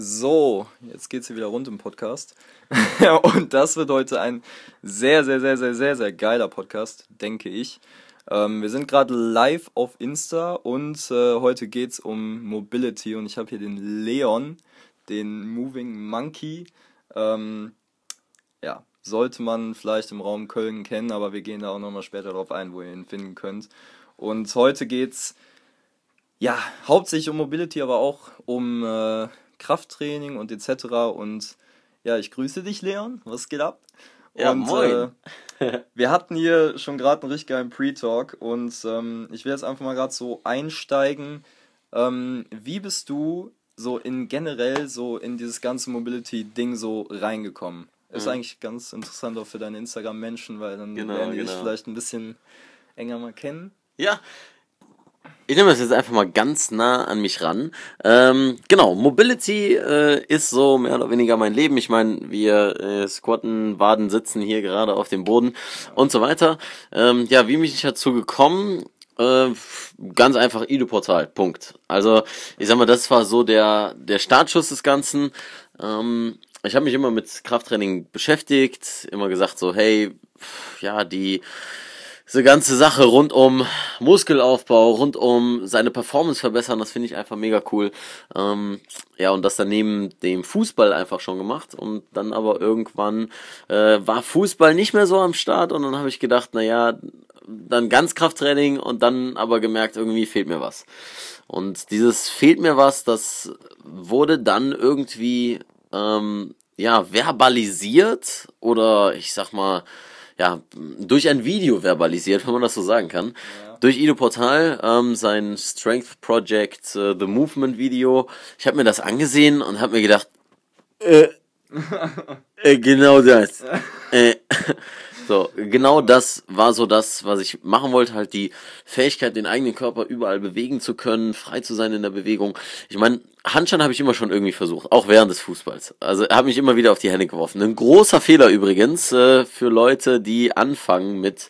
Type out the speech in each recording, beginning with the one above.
So, jetzt geht's hier wieder rund im Podcast. und das wird heute ein sehr, sehr, sehr, sehr, sehr, sehr geiler Podcast, denke ich. Ähm, wir sind gerade live auf Insta und äh, heute geht's um Mobility und ich habe hier den Leon, den Moving Monkey. Ähm, ja, sollte man vielleicht im Raum Köln kennen, aber wir gehen da auch nochmal später drauf ein, wo ihr ihn finden könnt. Und heute geht's ja hauptsächlich um Mobility, aber auch um äh, Krafttraining und etc. Und ja, ich grüße dich, Leon. Was geht ab? Ja, und, moin. Äh, wir hatten hier schon gerade einen richtig geilen Pre-Talk und ähm, ich will jetzt einfach mal gerade so einsteigen. Ähm, wie bist du so in generell so in dieses ganze Mobility-Ding so reingekommen? Ist Mhm. eigentlich ganz interessant auch für deine Instagram-Menschen, weil dann Genau, lernen die dich genau. vielleicht ein bisschen enger mal kennen. Ja. Ich nehme das jetzt einfach mal ganz nah an mich ran. Ähm, genau, Mobility äh, ist so mehr oder weniger mein Leben. Ich meine, wir äh, squatten, waden, sitzen hier gerade auf dem Boden und so weiter. Ähm, ja, wie bin ich dazu gekommen? Äh, ganz einfach Ido-Portal, Punkt. Also, ich sag mal, das war so der, der Startschuss des Ganzen. Ähm, ich habe mich immer mit Krafttraining beschäftigt, immer gesagt so, hey, ja, die diese ganze Sache rund um Muskelaufbau, rund um seine Performance verbessern, das finde ich einfach mega cool. Ähm, ja, und das dann neben dem Fußball einfach schon gemacht. Und dann aber irgendwann äh, war Fußball nicht mehr so am Start und dann habe ich gedacht, na ja, dann Ganzkrafttraining und dann aber gemerkt, irgendwie fehlt mir was. Und dieses fehlt mir was, das wurde dann irgendwie ähm, ja verbalisiert oder ich sag mal ja durch ein Video verbalisiert, wenn man das so sagen kann. Ja. Durch Ido Portal, ähm, sein Strength Project, äh, The Movement Video. Ich habe mir das angesehen und habe mir gedacht, äh, äh, genau das. Äh, so, genau das war so das, was ich machen wollte, halt die Fähigkeit, den eigenen Körper überall bewegen zu können, frei zu sein in der Bewegung. Ich meine, Handstand habe ich immer schon irgendwie versucht, auch während des Fußballs. Also habe mich immer wieder auf die Hände geworfen. Ein großer Fehler übrigens äh, für Leute, die anfangen mit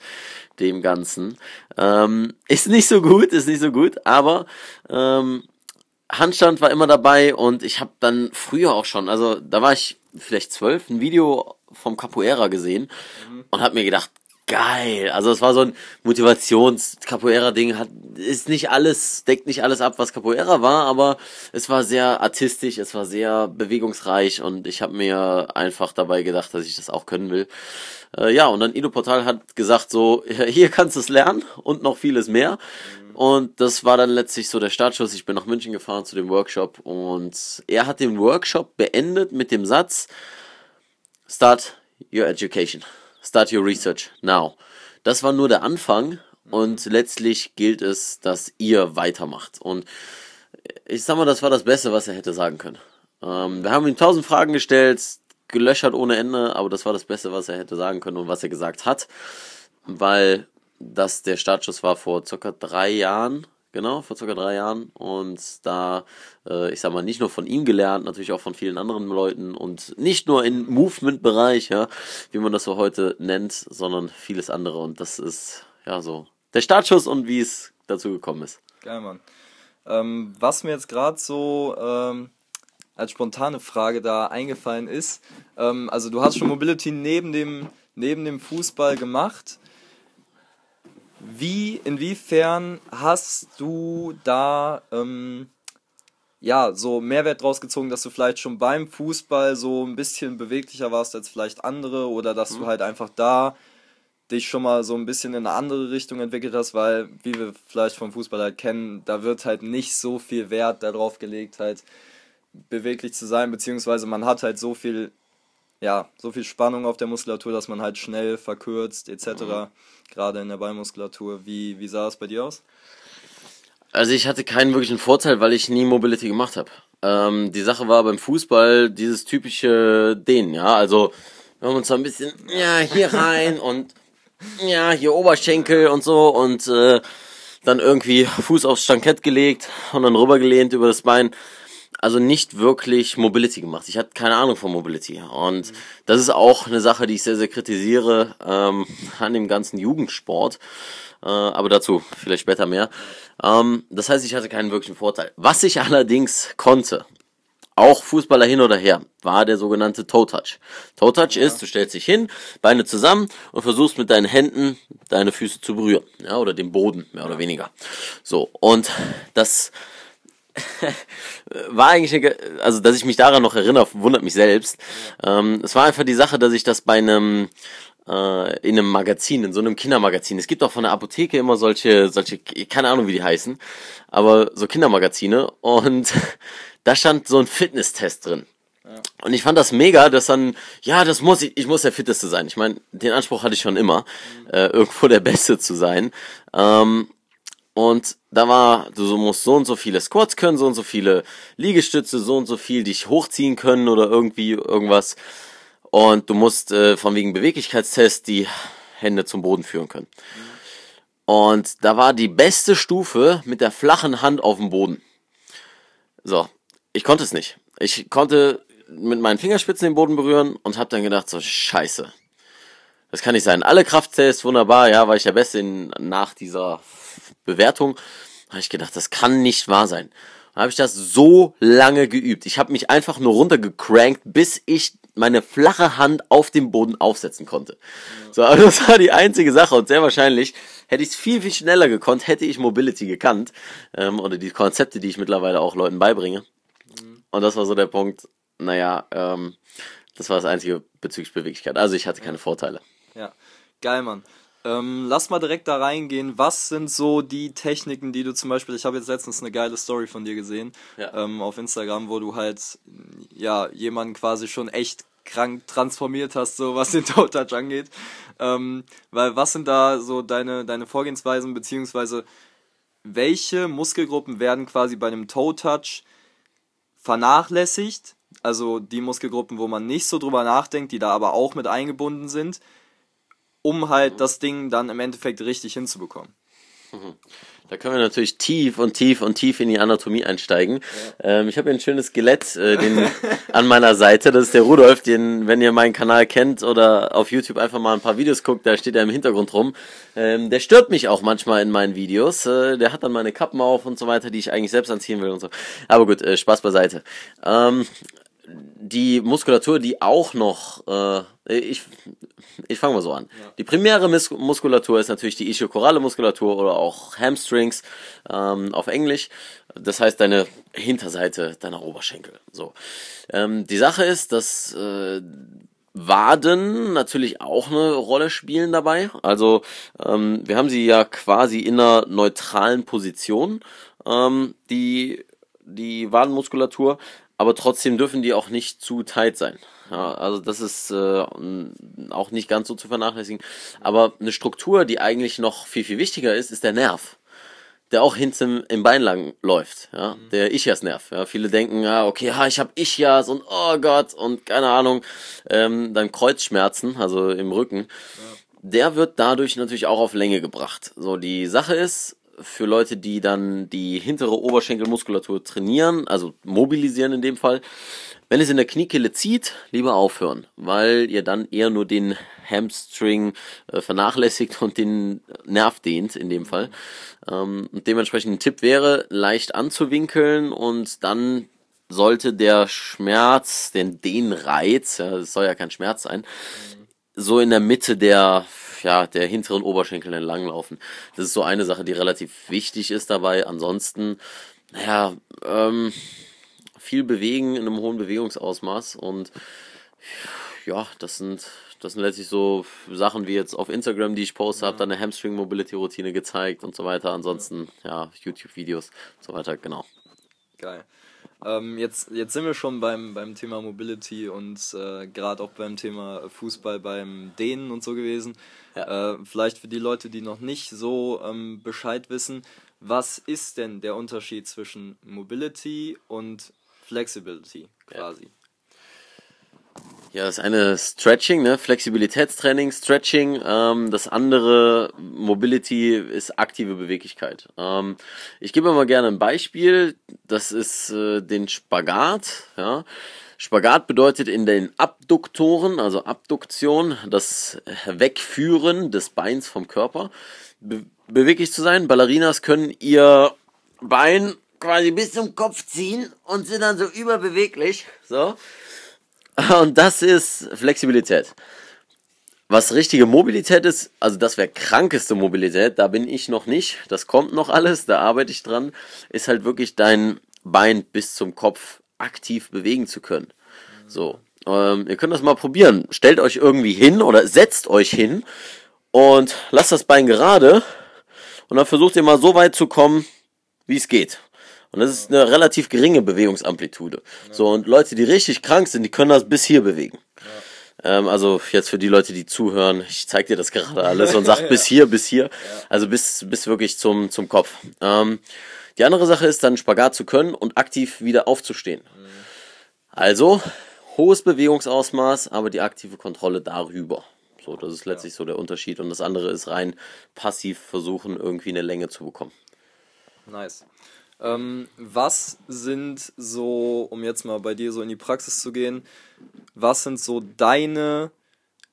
dem Ganzen. Ähm, ist nicht so gut, ist nicht so gut, aber ähm, Handstand war immer dabei und ich habe dann früher auch schon, also da war ich vielleicht zwölf, ein Video vom Capoeira gesehen und habe mir gedacht, geil. Also es war so ein Motivations-Capoeira-Ding, hat ist nicht alles, deckt nicht alles ab, was Capoeira war, aber es war sehr artistisch, es war sehr bewegungsreich und ich habe mir einfach dabei gedacht, dass ich das auch können will. Äh, ja, und dann Ido Portal hat gesagt so, hier kannst du es lernen und noch vieles mehr. Und das war dann letztlich so der Startschuss. Ich bin nach München gefahren zu dem Workshop und er hat den Workshop beendet mit dem Satz, Start your education. Start your research now. Das war nur der Anfang und letztlich gilt es, dass ihr weitermacht. Und ich sag mal, das war das Beste, was er hätte sagen können. Ähm, wir haben ihm tausend Fragen gestellt, gelöchert ohne Ende, aber das war das Beste, was er hätte sagen können und was er gesagt hat, weil das der Startschuss war vor circa drei Jahren, genau, vor circa drei Jahren und da, äh, ich sag mal, nicht nur von ihm gelernt, natürlich auch von vielen anderen Leuten und nicht nur im Movement-Bereich, ja, wie man das so heute nennt, sondern vieles andere und das ist, ja, so der Startschuss und wie es dazu gekommen ist. Geil, Mann. Ähm, was mir jetzt gerade so ähm, als spontane Frage da eingefallen ist, ähm, also du hast schon Mobility neben dem, neben dem Fußball gemacht. Wie, inwiefern hast du da ähm, ja so Mehrwert draus gezogen, dass du vielleicht schon beim Fußball so ein bisschen beweglicher warst als vielleicht andere oder dass du halt einfach da dich schon mal so ein bisschen in eine andere Richtung entwickelt hast, weil, wie wir vielleicht vom Fußball halt kennen, da wird halt nicht so viel Wert darauf gelegt, halt beweglich zu sein, beziehungsweise man hat halt so viel, ja, so viel Spannung auf der Muskulatur, dass man halt schnell verkürzt, etc., gerade in der Beinmuskulatur. Wie, wie sah es bei dir aus? Also ich hatte keinen wirklichen Vorteil, weil ich nie Mobility gemacht habe. Ähm, die Sache war beim Fußball dieses typische Dehnen, ja. Also wir haben uns so ein bisschen, ja, hier rein und ja, hier Oberschenkel und so und äh, dann irgendwie Fuß aufs Stankett gelegt und dann rübergelehnt über das Bein. Also nicht wirklich Mobility gemacht. Ich hatte keine Ahnung von Mobility. Und das ist auch eine Sache, die ich sehr, sehr kritisiere ähm, an dem ganzen Jugendsport. Äh, aber dazu vielleicht später mehr. Ähm, das heißt, ich hatte keinen wirklichen Vorteil. Was ich allerdings konnte, auch Fußballer hin oder her, war der sogenannte Toe Touch. Toe Touch ja. ist, du stellst dich hin, Beine zusammen und versuchst mit deinen Händen deine Füße zu berühren, ja, oder den Boden, mehr oder weniger. So, und das war eigentlich, eine, also dass ich mich daran noch erinnere, wundert mich selbst. Ähm, es war einfach die Sache, dass ich das bei einem äh, in einem Magazin, in so einem Kindermagazin. Es gibt auch von der Apotheke immer solche, solche, keine Ahnung, wie die heißen, aber so Kindermagazine und da stand so ein Fitnesstest drin. Und ich fand das mega, dass dann, ja, das muss ich, ich muss der Fitteste sein. Ich meine, den Anspruch hatte ich schon immer, mhm. äh, irgendwo der Beste zu sein. Ähm, und da war, du musst so und so viele Squats können, so und so viele Liegestütze, so und so viel dich hochziehen können oder irgendwie irgendwas. Und du musst äh, von wegen Beweglichkeitstest die Hände zum Boden führen können. Und da war die beste Stufe mit der flachen Hand auf dem Boden. So, ich konnte es nicht. Ich konnte mit meinen Fingerspitzen den Boden berühren und habe dann gedacht, so scheiße. Das kann nicht sein. Alle Krafttests, wunderbar, ja, war ich der Beste in, nach dieser Bewertung. Habe ich gedacht, das kann nicht wahr sein. Dann habe ich das so lange geübt. Ich habe mich einfach nur runtergecrankt, bis ich meine flache Hand auf dem Boden aufsetzen konnte. Ja. So, also das war die einzige Sache und sehr wahrscheinlich hätte ich es viel, viel schneller gekonnt, hätte ich Mobility gekannt ähm, oder die Konzepte, die ich mittlerweile auch Leuten beibringe. Mhm. Und das war so der Punkt, naja, ähm, das war das einzige bezüglich Beweglichkeit. Also ich hatte keine Vorteile. Ja, geil, Mann. Ähm, lass mal direkt da reingehen. Was sind so die Techniken, die du zum Beispiel, ich habe jetzt letztens eine geile Story von dir gesehen ja. ähm, auf Instagram, wo du halt ja jemanden quasi schon echt krank transformiert hast, so was den Toe Touch angeht. Ähm, weil was sind da so deine, deine Vorgehensweisen, beziehungsweise welche Muskelgruppen werden quasi bei einem Toe Touch vernachlässigt? Also die Muskelgruppen, wo man nicht so drüber nachdenkt, die da aber auch mit eingebunden sind um halt das Ding dann im Endeffekt richtig hinzubekommen. Da können wir natürlich tief und tief und tief in die Anatomie einsteigen. Ja. Ähm, ich habe hier ein schönes Skelett äh, den, an meiner Seite. Das ist der Rudolf, den, wenn ihr meinen Kanal kennt oder auf YouTube einfach mal ein paar Videos guckt, da steht er im Hintergrund rum. Ähm, der stört mich auch manchmal in meinen Videos. Äh, der hat dann meine Kappen auf und so weiter, die ich eigentlich selbst anziehen will und so. Aber gut, äh, Spaß beiseite. Ähm, die Muskulatur, die auch noch, äh, ich, ich fange mal so an. Ja. Die primäre Mus Muskulatur ist natürlich die ischiokorale Muskulatur oder auch Hamstrings ähm, auf Englisch. Das heißt deine Hinterseite deiner Oberschenkel. So. Ähm, die Sache ist, dass äh, Waden natürlich auch eine Rolle spielen dabei. Also ähm, wir haben sie ja quasi in einer neutralen Position, ähm, die die Wadenmuskulatur aber trotzdem dürfen die auch nicht zu tight sein. Ja, also das ist äh, auch nicht ganz so zu vernachlässigen. Aber eine Struktur, die eigentlich noch viel, viel wichtiger ist, ist der Nerv. Der auch hinten im Bein lang läuft, ja, mhm. der Ischias-Nerv. Ja, viele denken, ja, okay, ja, ich habe Ischias und oh Gott und keine Ahnung, ähm, dann Kreuzschmerzen, also im Rücken. Ja. Der wird dadurch natürlich auch auf Länge gebracht. So, die Sache ist, für Leute, die dann die hintere Oberschenkelmuskulatur trainieren, also mobilisieren in dem Fall. Wenn es in der Kniekehle zieht, lieber aufhören, weil ihr dann eher nur den Hamstring äh, vernachlässigt und den Nerv dehnt in dem Fall. Ähm, und dementsprechend ein Tipp wäre, leicht anzuwinkeln und dann sollte der Schmerz, den Dehnreiz, ja, soll ja kein Schmerz sein, so in der Mitte der ja, der hinteren Oberschenkel entlanglaufen. Das ist so eine Sache, die relativ wichtig ist dabei. Ansonsten, naja, ähm, viel bewegen in einem hohen Bewegungsausmaß und ja, das sind das sind letztlich so Sachen wie jetzt auf Instagram, die ich poste, ja. habe dann eine Hamstring Mobility Routine gezeigt und so weiter. Ansonsten ja, YouTube Videos und so weiter, genau. Geil. Ähm, jetzt, jetzt sind wir schon beim, beim Thema Mobility und äh, gerade auch beim Thema Fußball beim Dehnen und so gewesen. Ja. Äh, vielleicht für die Leute, die noch nicht so ähm, Bescheid wissen, was ist denn der Unterschied zwischen Mobility und Flexibility quasi? Ja. Ja, das eine Stretching, ne? Flexibilitätstraining, Stretching. Ähm, das andere Mobility ist aktive Beweglichkeit. Ähm, ich gebe mal gerne ein Beispiel. Das ist äh, den Spagat. Ja? Spagat bedeutet in den Abduktoren, also Abduktion, das Wegführen des Beins vom Körper, be beweglich zu sein. Ballerinas können ihr Bein quasi bis zum Kopf ziehen und sind dann so überbeweglich. So. Und das ist Flexibilität. Was richtige Mobilität ist, also das wäre krankeste Mobilität, da bin ich noch nicht. Das kommt noch alles, da arbeite ich dran. Ist halt wirklich dein Bein bis zum Kopf aktiv bewegen zu können. So. Ähm, ihr könnt das mal probieren. Stellt euch irgendwie hin oder setzt euch hin und lasst das Bein gerade und dann versucht ihr mal so weit zu kommen, wie es geht. Und das ist eine relativ geringe Bewegungsamplitude. So, und Leute, die richtig krank sind, die können das bis hier bewegen. Ähm, also jetzt für die Leute, die zuhören, ich zeige dir das gerade alles und sag bis hier, bis hier. Also bis, bis wirklich zum, zum Kopf. Ähm, die andere Sache ist dann Spagat zu können und aktiv wieder aufzustehen. Mhm. Also hohes Bewegungsausmaß, aber die aktive Kontrolle darüber. So, das ist letztlich so der Unterschied. Und das andere ist rein passiv versuchen, irgendwie eine Länge zu bekommen. Nice. Ähm, was sind so, um jetzt mal bei dir so in die Praxis zu gehen, was sind so deine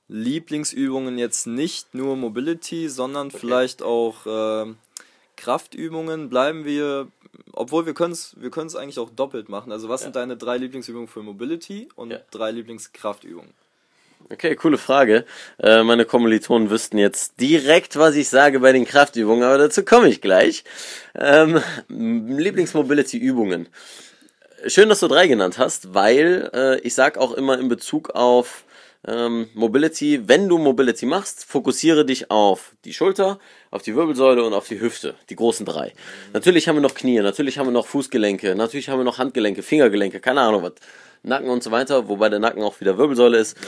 Lieblingsübungen jetzt nicht nur Mobility, sondern okay. vielleicht auch äh, Kraftübungen? Bleiben wir, obwohl wir können es wir eigentlich auch doppelt machen. Also was ja. sind deine drei Lieblingsübungen für Mobility und ja. drei Lieblingskraftübungen? Okay, coole Frage. Äh, meine Kommilitonen wüssten jetzt direkt, was ich sage bei den Kraftübungen, aber dazu komme ich gleich. Ähm, Lieblingsmobility-Übungen. Schön, dass du drei genannt hast, weil äh, ich sag auch immer in Bezug auf ähm, Mobility, wenn du Mobility machst, fokussiere dich auf die Schulter, auf die Wirbelsäule und auf die Hüfte, die großen drei. Natürlich haben wir noch Knie, natürlich haben wir noch Fußgelenke, natürlich haben wir noch Handgelenke, Fingergelenke, keine Ahnung was, Nacken und so weiter, wobei der Nacken auch wieder Wirbelsäule ist. Ja.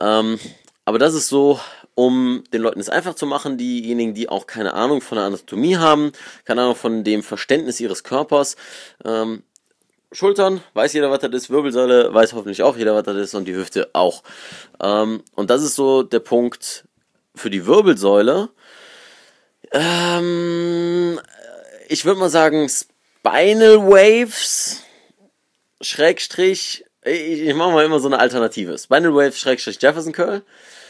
Ähm, aber das ist so, um den Leuten es einfach zu machen, diejenigen, die auch keine Ahnung von der Anatomie haben, keine Ahnung von dem Verständnis ihres Körpers. Ähm, Schultern, weiß jeder, was das ist, Wirbelsäule, weiß hoffentlich auch jeder, was das ist und die Hüfte auch. Ähm, und das ist so der Punkt für die Wirbelsäule. Ähm, ich würde mal sagen, Spinal Waves, Schrägstrich, ich, ich mache mal immer so eine Alternative. Spinal Wave Schrägstrich Jefferson Curl.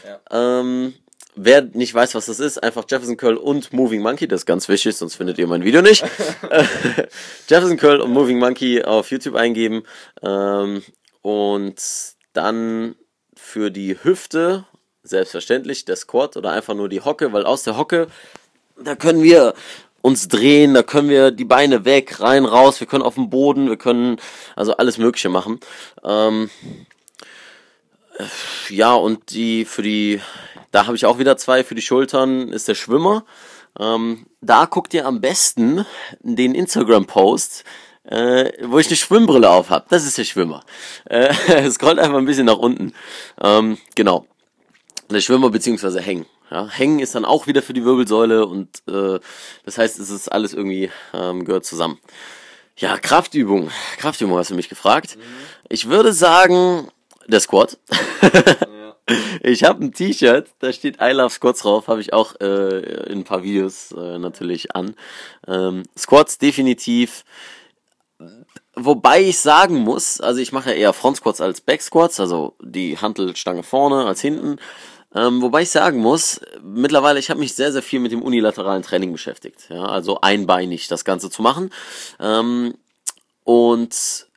Ja. Ähm, wer nicht weiß, was das ist, einfach Jefferson Curl und Moving Monkey, das ist ganz wichtig, sonst findet ihr mein Video nicht. Jefferson Curl und Moving Monkey auf YouTube eingeben. Ähm, und dann für die Hüfte, selbstverständlich, der Squat oder einfach nur die Hocke, weil aus der Hocke, da können wir uns drehen, da können wir die Beine weg, rein, raus, wir können auf dem Boden, wir können also alles Mögliche machen. Ähm, ja, und die für die, da habe ich auch wieder zwei, für die Schultern ist der Schwimmer. Ähm, da guckt ihr am besten den Instagram-Post, äh, wo ich eine Schwimmbrille auf habe. Das ist der Schwimmer. Äh, scrollt einfach ein bisschen nach unten. Ähm, genau. Der Schwimmer beziehungsweise hängen. Ja, hängen ist dann auch wieder für die Wirbelsäule und äh, das heißt, es ist alles irgendwie ähm, gehört zusammen. Ja, Kraftübung. Kraftübung hast du mich gefragt. Mhm. Ich würde sagen, der Squat. ja. Ich habe ein T-Shirt, da steht I Love Squats drauf, habe ich auch äh, in ein paar Videos äh, natürlich an. Ähm, Squats definitiv. Wobei ich sagen muss, also ich mache ja eher Front Squats als Back Squats, also die Hantelstange vorne als hinten. Ähm, wobei ich sagen muss, mittlerweile, ich habe mich sehr, sehr viel mit dem unilateralen Training beschäftigt. Ja, also einbeinig das Ganze zu machen. Ähm, und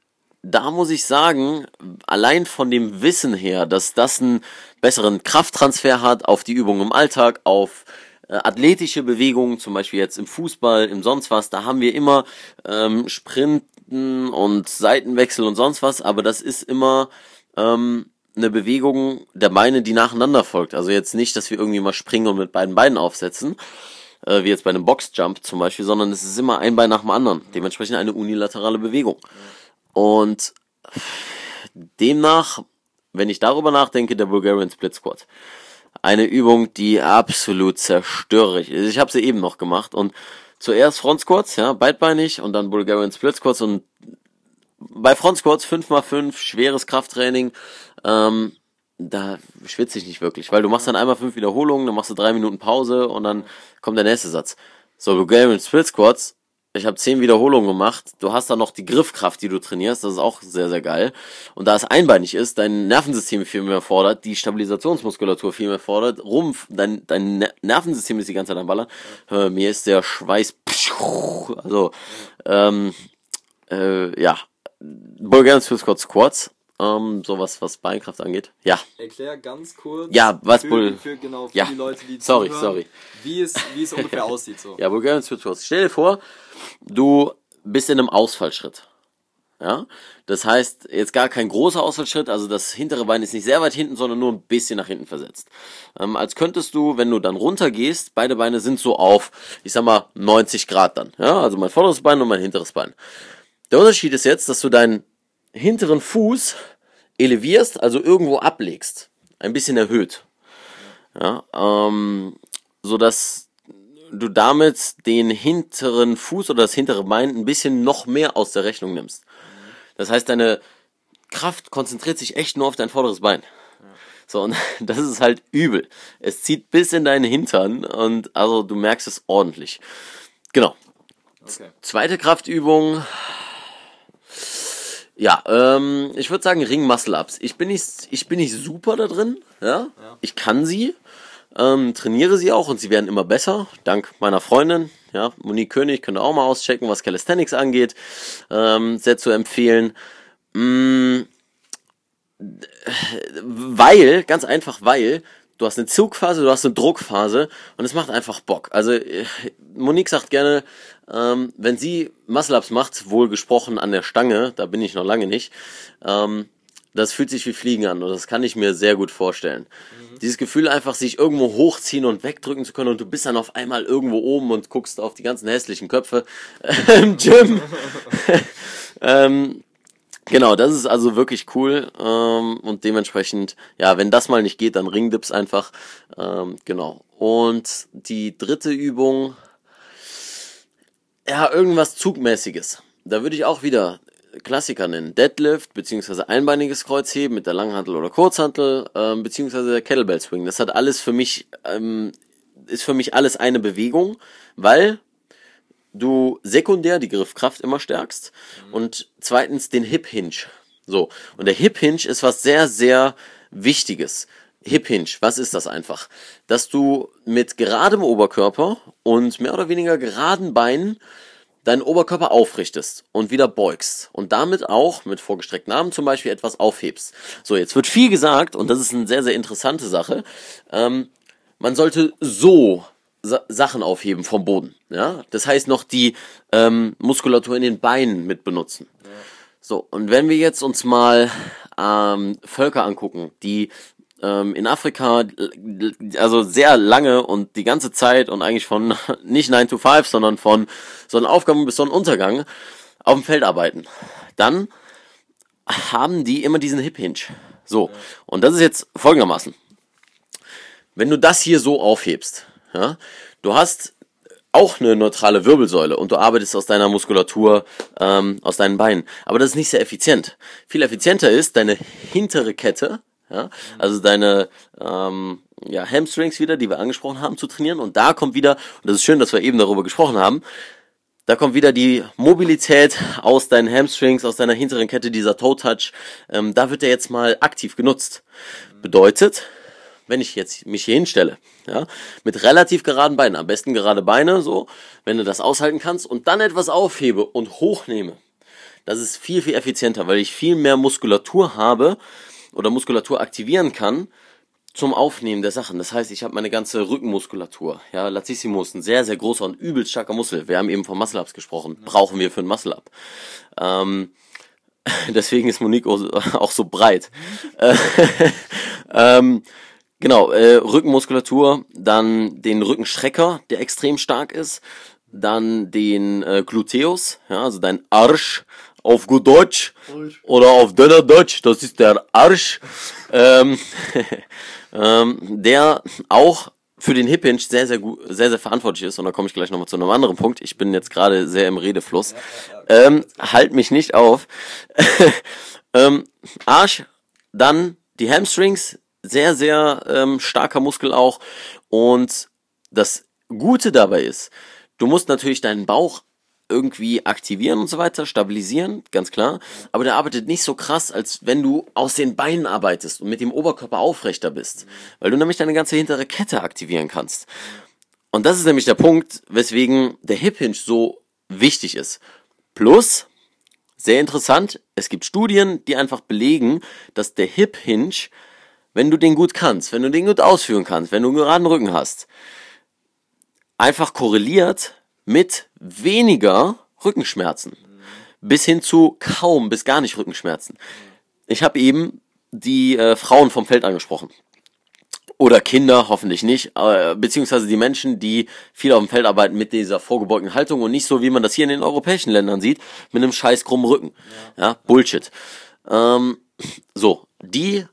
da muss ich sagen, allein von dem Wissen her, dass das einen besseren Krafttransfer hat auf die Übungen im Alltag, auf äh, athletische Bewegungen, zum Beispiel jetzt im Fußball, im sonst was, da haben wir immer ähm, Sprinten und Seitenwechsel und sonst was, aber das ist immer ähm, eine Bewegung der Beine, die nacheinander folgt. Also jetzt nicht, dass wir irgendwie mal springen und mit beiden Beinen aufsetzen, äh, wie jetzt bei einem Boxjump zum Beispiel, sondern es ist immer ein Bein nach dem anderen. Dementsprechend eine unilaterale Bewegung. Und demnach, wenn ich darüber nachdenke, der Bulgarian Split Squat. Eine Übung, die absolut zerstörerisch ist. Ich habe sie eben noch gemacht und zuerst Front Squats, ja, beidbeinig und dann Bulgarian Split Squats und bei Front Squats 5x5, schweres Krafttraining, ähm, da schwitze ich nicht wirklich, weil du machst dann einmal fünf Wiederholungen, dann machst du drei Minuten Pause und dann kommt der nächste Satz. So, Bulgarian Split Squats, ich habe zehn Wiederholungen gemacht. Du hast dann noch die Griffkraft, die du trainierst. Das ist auch sehr, sehr geil. Und da es einbeinig ist, dein Nervensystem viel mehr fordert, die Stabilisationsmuskulatur viel mehr fordert, Rumpf, dein, dein Nervensystem ist die ganze Zeit am Ballern. Hör, mir ist der Schweiß, also, ähm, äh, ja, Bulgarian Swiss Squat Squats, ähm, sowas, was Beinkraft angeht. Ja. Erklär ganz kurz. Ja, was für, Bull- für, genau, für Ja. die Leute, die Sorry, zuhören, sorry. Wie es, wie es ungefähr aussieht. So. Ja, Bulgarian Switch Squats. Stell dir vor, du bist in einem Ausfallschritt. Ja, das heißt, jetzt gar kein großer Ausfallschritt, also das hintere Bein ist nicht sehr weit hinten, sondern nur ein bisschen nach hinten versetzt. Ähm, als könntest du, wenn du dann runtergehst, beide Beine sind so auf, ich sag mal, 90 Grad dann. Ja, also mein vorderes Bein und mein hinteres Bein. Der Unterschied ist jetzt, dass du deinen hinteren Fuß elevierst, also irgendwo ablegst. Ein bisschen erhöht. Ja, ähm, so dass du damit den hinteren Fuß oder das hintere Bein ein bisschen noch mehr aus der Rechnung nimmst. Das heißt, deine Kraft konzentriert sich echt nur auf dein vorderes Bein. So, und das ist halt übel. Es zieht bis in deinen Hintern und also du merkst es ordentlich. Genau. Okay. Zweite Kraftübung. Ja, ähm, ich würde sagen Ring Muscle Ups. Ich bin nicht, ich bin nicht super da drin, ja. Ja. Ich kann sie, ähm, trainiere sie auch und sie werden immer besser, dank meiner Freundin, ja. Monique König könnt ihr auch mal auschecken, was Calisthenics angeht, ähm, sehr zu empfehlen. Mm, weil, ganz einfach, weil du hast eine Zugphase, du hast eine Druckphase und es macht einfach Bock. Also äh, Monique sagt gerne, ähm, wenn sie Muscle-Ups macht, wohl gesprochen an der Stange, da bin ich noch lange nicht, ähm, das fühlt sich wie Fliegen an und das kann ich mir sehr gut vorstellen. Dieses Gefühl einfach, sich irgendwo hochziehen und wegdrücken zu können und du bist dann auf einmal irgendwo oben und guckst auf die ganzen hässlichen Köpfe im Gym. ähm, Genau, das ist also wirklich cool ähm, und dementsprechend, ja, wenn das mal nicht geht, dann Ringdips einfach. Ähm, genau. Und die dritte Übung, ja, irgendwas Zugmäßiges. Da würde ich auch wieder Klassiker nennen. Deadlift, beziehungsweise einbeiniges Kreuzheben mit der Langhantel oder Kurzhantel, ähm, beziehungsweise der Kettlebell Swing. Das hat alles für mich, ähm, ist für mich alles eine Bewegung, weil du sekundär die Griffkraft immer stärkst und zweitens den Hip Hinge. So. Und der Hip Hinge ist was sehr, sehr Wichtiges. Hip Hinge, was ist das einfach? Dass du mit geradem Oberkörper und mehr oder weniger geraden Beinen deinen Oberkörper aufrichtest und wieder beugst und damit auch mit vorgestreckten Armen zum Beispiel etwas aufhebst. So, jetzt wird viel gesagt und das ist eine sehr, sehr interessante Sache. Ähm, man sollte so Sa Sachen aufheben vom Boden. Ja, das heißt noch die ähm, Muskulatur in den Beinen mit benutzen. So und wenn wir jetzt uns mal ähm, Völker angucken, die ähm, in Afrika also sehr lange und die ganze Zeit und eigentlich von nicht 9 to 5, sondern von Sonnenaufgang bis Sonnenuntergang auf dem Feld arbeiten, dann haben die immer diesen Hip Hinge. So und das ist jetzt folgendermaßen wenn du das hier so aufhebst, ja, du hast auch eine neutrale Wirbelsäule und du arbeitest aus deiner Muskulatur, ähm, aus deinen Beinen. Aber das ist nicht sehr effizient. Viel effizienter ist deine hintere Kette, ja, also deine ähm, ja, Hamstrings wieder, die wir angesprochen haben, zu trainieren. Und da kommt wieder, und das ist schön, dass wir eben darüber gesprochen haben, da kommt wieder die Mobilität aus deinen Hamstrings, aus deiner hinteren Kette, dieser Toe-Touch. Ähm, da wird der jetzt mal aktiv genutzt. Bedeutet, wenn ich jetzt mich hier hinstelle, ja, mit relativ geraden Beinen, am besten gerade Beine, so, wenn du das aushalten kannst und dann etwas aufhebe und hochnehme, das ist viel, viel effizienter, weil ich viel mehr Muskulatur habe oder Muskulatur aktivieren kann zum Aufnehmen der Sachen. Das heißt, ich habe meine ganze Rückenmuskulatur. Ja, Latissimus, ein sehr, sehr großer und übelst starker Muskel. Wir haben eben von Muscle-Ups gesprochen. Brauchen wir für ein Muscle-Up. Ähm, deswegen ist Monique auch so breit. Äh, ähm, genau, äh, Rückenmuskulatur, dann den Rückenstrecker, der extrem stark ist, dann den äh, Gluteus, ja, also dein Arsch auf gut Deutsch oder auf Döner Deutsch, das ist der Arsch, ähm, ähm, der auch für den Hip Hinge sehr, sehr gut, sehr, sehr verantwortlich ist. Und da komme ich gleich nochmal zu einem anderen Punkt. Ich bin jetzt gerade sehr im Redefluss. Ähm, halt mich nicht auf. ähm, Arsch, dann die Hamstrings, sehr, sehr ähm, starker Muskel auch. Und das Gute dabei ist, du musst natürlich deinen Bauch irgendwie aktivieren und so weiter, stabilisieren, ganz klar. Aber der arbeitet nicht so krass, als wenn du aus den Beinen arbeitest und mit dem Oberkörper aufrechter bist. Weil du nämlich deine ganze hintere Kette aktivieren kannst. Und das ist nämlich der Punkt, weswegen der Hip Hinge so wichtig ist. Plus, Sehr interessant. Es gibt Studien, die einfach belegen, dass der Hip Hinge, wenn du den gut kannst, wenn du den gut ausführen kannst, wenn du einen geraden Rücken hast, einfach korreliert mit weniger Rückenschmerzen. Bis hin zu kaum bis gar nicht Rückenschmerzen. Ich habe eben die äh, Frauen vom Feld angesprochen. Oder Kinder, hoffentlich nicht, äh, beziehungsweise die Menschen, die viel auf dem Feld arbeiten mit dieser vorgebeugten Haltung und nicht so, wie man das hier in den europäischen Ländern sieht, mit einem scheiß krummen Rücken. Ja, ja Bullshit. Ähm, so, die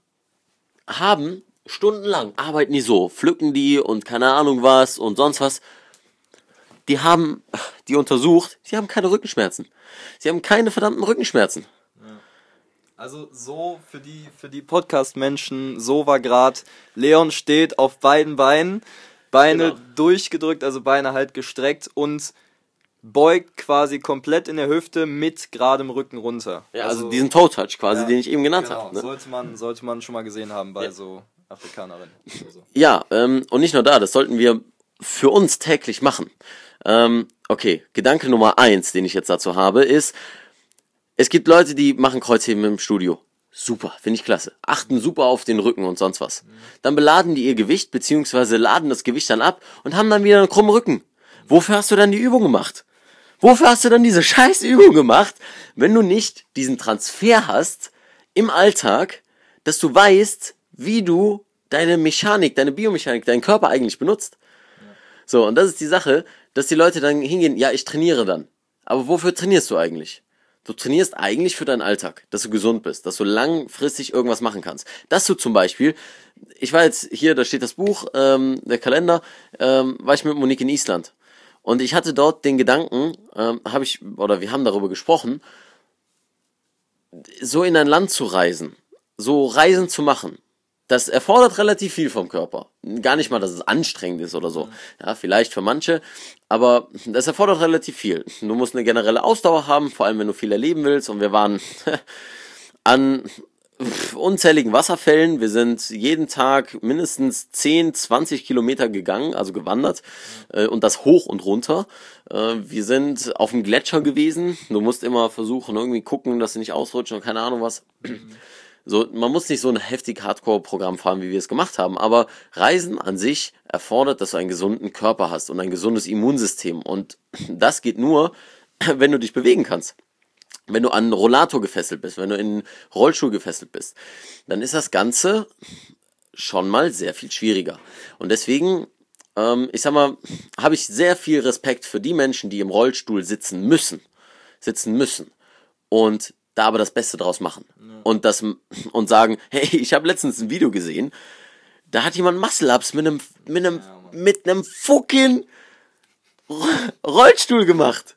haben stundenlang, arbeiten die so, pflücken die und keine Ahnung was und sonst was. Die haben die untersucht, sie haben keine Rückenschmerzen. Sie haben keine verdammten Rückenschmerzen. Also so für die, für die Podcast-Menschen, so war gerade, Leon steht auf beiden Beinen, Beine genau. durchgedrückt, also Beine halt gestreckt und beugt quasi komplett in der Hüfte mit geradem Rücken runter. Ja, also, also diesen Toe-Touch quasi, ja, den ich eben genannt genau, habe. Ne? Sollte, man, sollte man schon mal gesehen haben bei ja. so Afrikanerinnen. So. Ja, ähm, und nicht nur da, das sollten wir für uns täglich machen. Ähm, okay, Gedanke Nummer eins, den ich jetzt dazu habe, ist, es gibt Leute, die machen Kreuzheben im Studio. Super, finde ich klasse. Achten super auf den Rücken und sonst was. Dann beladen die ihr Gewicht, beziehungsweise laden das Gewicht dann ab und haben dann wieder einen krummen Rücken. Wofür hast du dann die Übung gemacht? Wofür hast du dann diese scheiß Übung gemacht, wenn du nicht diesen Transfer hast im Alltag, dass du weißt, wie du deine Mechanik, deine Biomechanik, deinen Körper eigentlich benutzt? So, und das ist die Sache, dass die Leute dann hingehen, ja, ich trainiere dann. Aber wofür trainierst du eigentlich? Du trainierst eigentlich für deinen Alltag, dass du gesund bist, dass du langfristig irgendwas machen kannst. Dass du zum Beispiel, ich war jetzt hier, da steht das Buch, ähm, der Kalender, ähm, war ich mit Monique in Island. Und ich hatte dort den Gedanken, ähm, habe ich, oder wir haben darüber gesprochen, so in ein Land zu reisen, so Reisen zu machen das erfordert relativ viel vom Körper. Gar nicht mal, dass es anstrengend ist oder so. Ja, vielleicht für manche, aber das erfordert relativ viel. Du musst eine generelle Ausdauer haben, vor allem wenn du viel erleben willst. Und wir waren an unzähligen Wasserfällen. Wir sind jeden Tag mindestens 10, 20 Kilometer gegangen, also gewandert äh, und das hoch und runter. Äh, wir sind auf dem Gletscher gewesen. Du musst immer versuchen, irgendwie gucken, dass sie nicht ausrutschen und keine Ahnung was. So, man muss nicht so ein heftig Hardcore-Programm fahren, wie wir es gemacht haben, aber Reisen an sich erfordert, dass du einen gesunden Körper hast und ein gesundes Immunsystem. Und das geht nur, wenn du dich bewegen kannst. Wenn du an einen Rollator gefesselt bist, wenn du in einen Rollstuhl gefesselt bist, dann ist das Ganze schon mal sehr viel schwieriger. Und deswegen, ähm, ich sag mal, habe ich sehr viel Respekt für die Menschen, die im Rollstuhl sitzen müssen. Sitzen müssen. Und da aber das Beste draus machen. Ja. Und das und sagen, hey, ich habe letztens ein Video gesehen, da hat jemand Muscle-Ups mit einem mit einem ja, mit einem fucking Rollstuhl gemacht.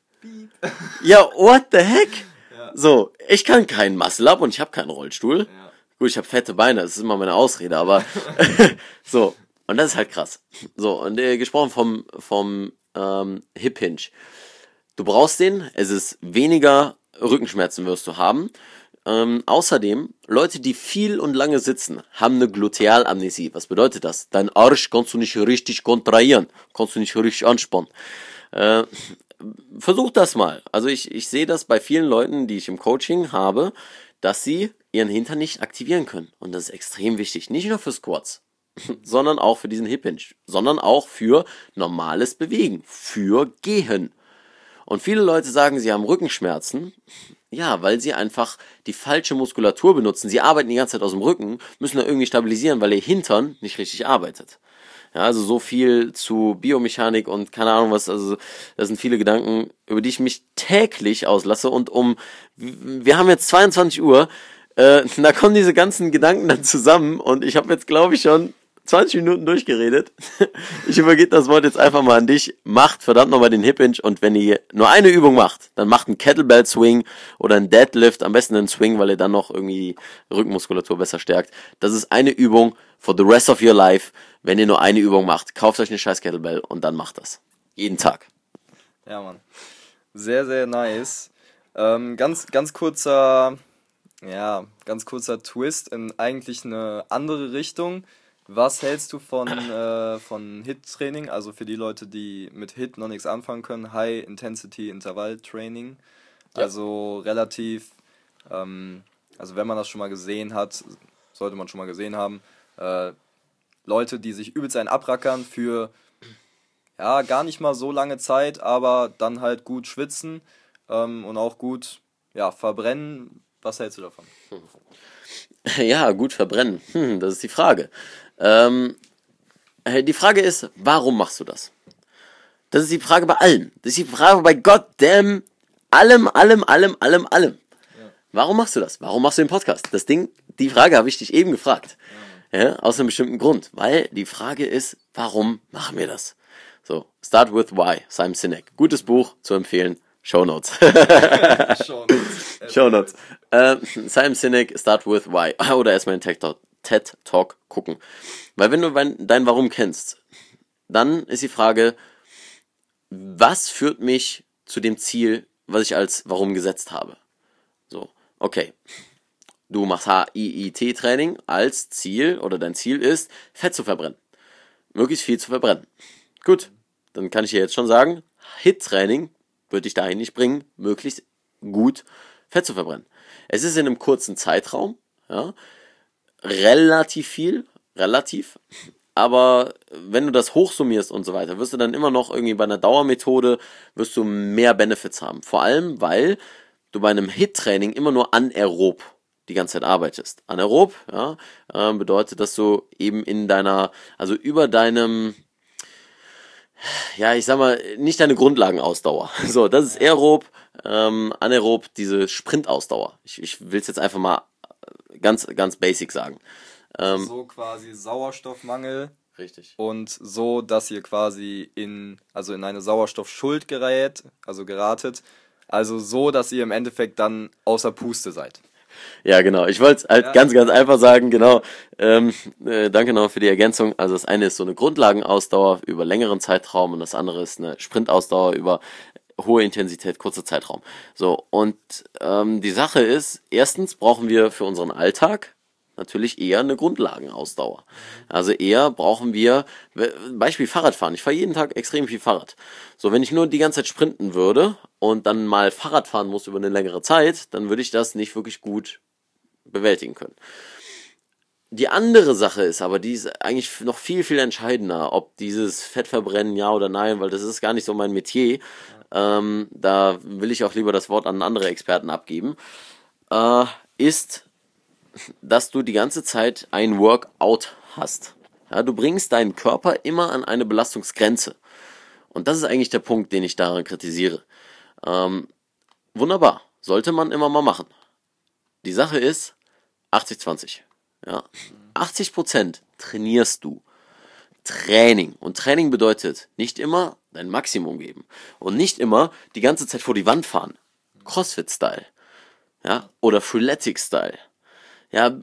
ja, what the heck? Ja. So, ich kann keinen Muscle-Up und ich habe keinen Rollstuhl. Gut, ich habe fette Beine, das ist immer meine Ausrede, aber so, und das ist halt krass. So, und äh, gesprochen vom vom ähm, Hip Hinge. Du brauchst den, es ist weniger Rückenschmerzen wirst du haben. Ähm, außerdem, Leute, die viel und lange sitzen, haben eine Glutealamnesie. Was bedeutet das? Dein Arsch kannst du nicht richtig kontrahieren, kannst du nicht richtig anspannen. Äh, versuch das mal. Also ich, ich sehe das bei vielen Leuten, die ich im Coaching habe, dass sie ihren Hintern nicht aktivieren können. Und das ist extrem wichtig. Nicht nur für Squats, sondern auch für diesen Hip Hinge, sondern auch für normales Bewegen, für Gehen. Und viele Leute sagen, sie haben Rückenschmerzen. Ja, weil sie einfach die falsche Muskulatur benutzen. Sie arbeiten die ganze Zeit aus dem Rücken, müssen da irgendwie stabilisieren, weil ihr Hintern nicht richtig arbeitet. Ja, also so viel zu Biomechanik und keine Ahnung was, also das sind viele Gedanken, über die ich mich täglich auslasse. Und um, wir haben jetzt 22 Uhr, äh, da kommen diese ganzen Gedanken dann zusammen. Und ich habe jetzt glaube ich schon 20 Minuten durchgeredet. Ich übergebe das Wort jetzt einfach mal an dich. Macht verdammt nochmal den Hip Hinge und wenn ihr nur eine Übung macht, dann macht einen Kettlebell Swing oder einen Deadlift, am besten einen Swing, weil ihr dann noch irgendwie die Rückenmuskulatur besser stärkt. Das ist eine Übung for the rest of your life. Wenn ihr nur eine Übung macht, kauft euch eine scheiß Kettlebell und dann macht das. Jeden Tag. Ja, Mann. Sehr, sehr nice. Ähm, ganz, ganz kurzer, ja, ganz kurzer Twist in eigentlich eine andere Richtung. Was hältst du von, äh, von HIT-Training? Also für die Leute, die mit HIT noch nichts anfangen können, High Intensity Intervall Training. Also relativ, ähm, also wenn man das schon mal gesehen hat, sollte man schon mal gesehen haben, äh, Leute, die sich übelst einen abrackern für ja, gar nicht mal so lange Zeit, aber dann halt gut schwitzen ähm, und auch gut ja, verbrennen. Was hältst du davon? Ja, gut verbrennen. Hm, das ist die Frage. Ähm, äh, die Frage ist, warum machst du das? Das ist die Frage bei allen. Das ist die Frage bei goddamn allem, allem, allem, allem, allem. Ja. Warum machst du das? Warum machst du den Podcast? Das Ding, die Frage habe ich dich eben gefragt. Ja. ja, aus einem bestimmten Grund. Weil die Frage ist, warum machen wir das? So, Start with Why, Simon Sinek. Gutes Buch zu empfehlen. Show Notes. Show Notes. Show Notes. Äh, Simon Sinek, Start with Why. Oder erstmal einen TED Talk gucken. Weil wenn du dein Warum kennst, dann ist die Frage, was führt mich zu dem Ziel, was ich als Warum gesetzt habe? So, okay. Du machst HIIT-Training als Ziel oder dein Ziel ist, Fett zu verbrennen. Möglichst viel zu verbrennen. Gut, dann kann ich dir jetzt schon sagen, HIT-Training würde dich dahin nicht bringen, möglichst gut Fett zu verbrennen. Es ist in einem kurzen Zeitraum, ja, relativ viel, relativ, aber wenn du das hochsummierst und so weiter, wirst du dann immer noch irgendwie bei einer Dauermethode, wirst du mehr Benefits haben. Vor allem, weil du bei einem HIT-Training immer nur anaerob die ganze Zeit arbeitest. Anaerob, ja, äh, bedeutet, dass du eben in deiner, also über deinem, ja, ich sag mal, nicht deine Grundlagenausdauer. So, das ist aerob, ähm, anaerob, diese Sprintausdauer. Ich, ich will es jetzt einfach mal ganz, ganz basic sagen. Ähm, so quasi Sauerstoffmangel. Richtig. Und so, dass ihr quasi in, also in eine Sauerstoffschuld gerät, also geratet. Also so, dass ihr im Endeffekt dann außer Puste seid. Ja, genau. Ich wollte es halt ja. ganz, ganz einfach sagen, genau. Ähm, äh, danke noch für die Ergänzung. Also das eine ist so eine Grundlagenausdauer über längeren Zeitraum und das andere ist eine Sprintausdauer über hohe Intensität, kurzer Zeitraum. So, und ähm, die Sache ist, erstens brauchen wir für unseren Alltag natürlich eher eine Grundlagenausdauer. Also eher brauchen wir, Beispiel Fahrradfahren. Ich fahre jeden Tag extrem viel Fahrrad. So, wenn ich nur die ganze Zeit sprinten würde und dann mal Fahrrad fahren muss über eine längere Zeit, dann würde ich das nicht wirklich gut bewältigen können. Die andere Sache ist aber, die ist eigentlich noch viel, viel entscheidender, ob dieses Fettverbrennen ja oder nein, weil das ist gar nicht so mein Metier. Ähm, da will ich auch lieber das Wort an andere Experten abgeben. Äh, ist dass du die ganze Zeit ein Workout hast. Ja, du bringst deinen Körper immer an eine Belastungsgrenze. Und das ist eigentlich der Punkt, den ich daran kritisiere. Ähm, wunderbar, sollte man immer mal machen. Die Sache ist 80-20. Ja. 80% trainierst du. Training. Und Training bedeutet nicht immer dein Maximum geben. Und nicht immer die ganze Zeit vor die Wand fahren. Crossfit-Style. Ja. Oder Freeletic-Style ja,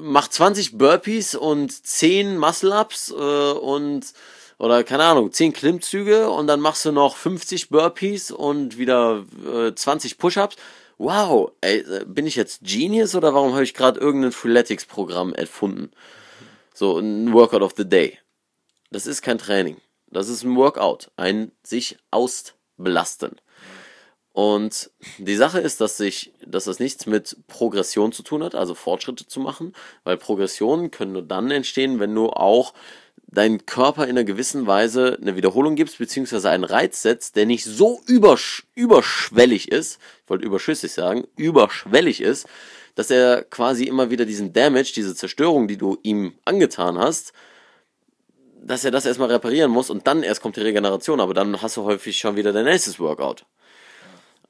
mach 20 Burpees und 10 Muscle-Ups äh, und oder keine Ahnung, 10 Klimmzüge und dann machst du noch 50 Burpees und wieder äh, 20 Push-Ups. Wow, ey, äh, bin ich jetzt Genius oder warum habe ich gerade irgendein Freeletics-Programm erfunden? So, ein Workout of the Day. Das ist kein Training. Das ist ein Workout. Ein sich ausbelasten. Und die Sache ist, dass sich, dass das nichts mit Progression zu tun hat, also Fortschritte zu machen, weil Progressionen können nur dann entstehen, wenn du auch deinen Körper in einer gewissen Weise eine Wiederholung gibst, beziehungsweise einen Reiz setzt, der nicht so übersch überschwellig ist, ich wollte überschüssig sagen, überschwellig ist, dass er quasi immer wieder diesen Damage, diese Zerstörung, die du ihm angetan hast, dass er das erstmal reparieren muss und dann erst kommt die Regeneration, aber dann hast du häufig schon wieder dein nächstes Workout.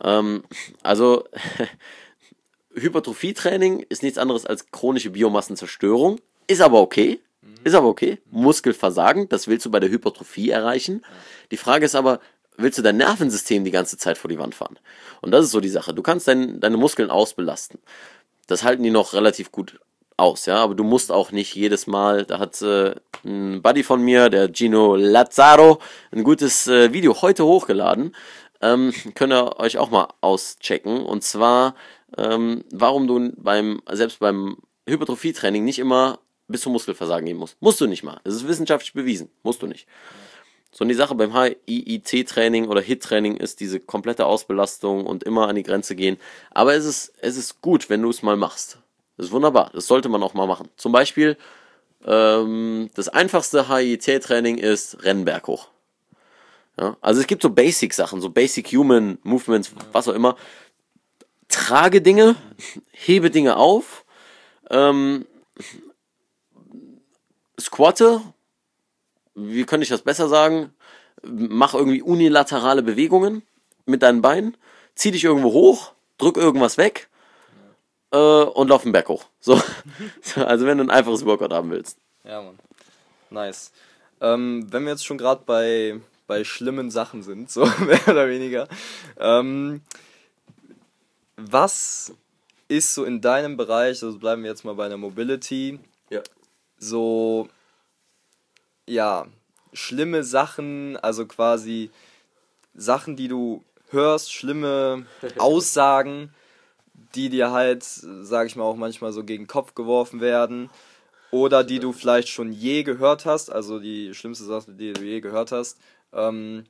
Ähm, also Hypertrophietraining ist nichts anderes als chronische Biomassenzerstörung, ist aber okay. Ist aber okay. Muskelversagen, das willst du bei der Hypertrophie erreichen. Die Frage ist aber, willst du dein Nervensystem die ganze Zeit vor die Wand fahren? Und das ist so die Sache. Du kannst dein, deine Muskeln ausbelasten. Das halten die noch relativ gut aus, ja, aber du musst auch nicht jedes Mal, da hat äh, ein Buddy von mir, der Gino Lazzaro, ein gutes äh, Video heute hochgeladen, ähm, könnt ihr euch auch mal auschecken. Und zwar, ähm, warum du beim, selbst beim Hypertrophie-Training nicht immer bis zum Muskelversagen gehen musst. Musst du nicht mal. Das ist wissenschaftlich bewiesen. Musst du nicht. So, und die Sache beim HIIT-Training oder HIT-Training ist diese komplette Ausbelastung und immer an die Grenze gehen. Aber es ist, es ist gut, wenn du es mal machst. Das ist wunderbar. Das sollte man auch mal machen. Zum Beispiel, ähm, das einfachste HIIT-Training ist Rennenberg hoch. Ja, also es gibt so Basic-Sachen, so Basic Human Movements, was auch immer. Trage Dinge, hebe Dinge auf, ähm, squatte, wie könnte ich das besser sagen? Mach irgendwie unilaterale Bewegungen mit deinen Beinen, zieh dich irgendwo hoch, drück irgendwas weg äh, und lauf einen Berg hoch. So. also wenn du ein einfaches Workout haben willst. Ja, Mann. Nice. Ähm, wenn wir jetzt schon gerade bei, bei schlimmen Sachen sind, so mehr oder weniger, ähm, was ist so in deinem Bereich, also bleiben wir jetzt mal bei der Mobility. So, ja, schlimme Sachen, also quasi Sachen, die du hörst, schlimme Aussagen, die dir halt, sag ich mal, auch manchmal so gegen den Kopf geworfen werden. Oder die du vielleicht schon je gehört hast, also die schlimmste Sache, die du je gehört hast. Ähm,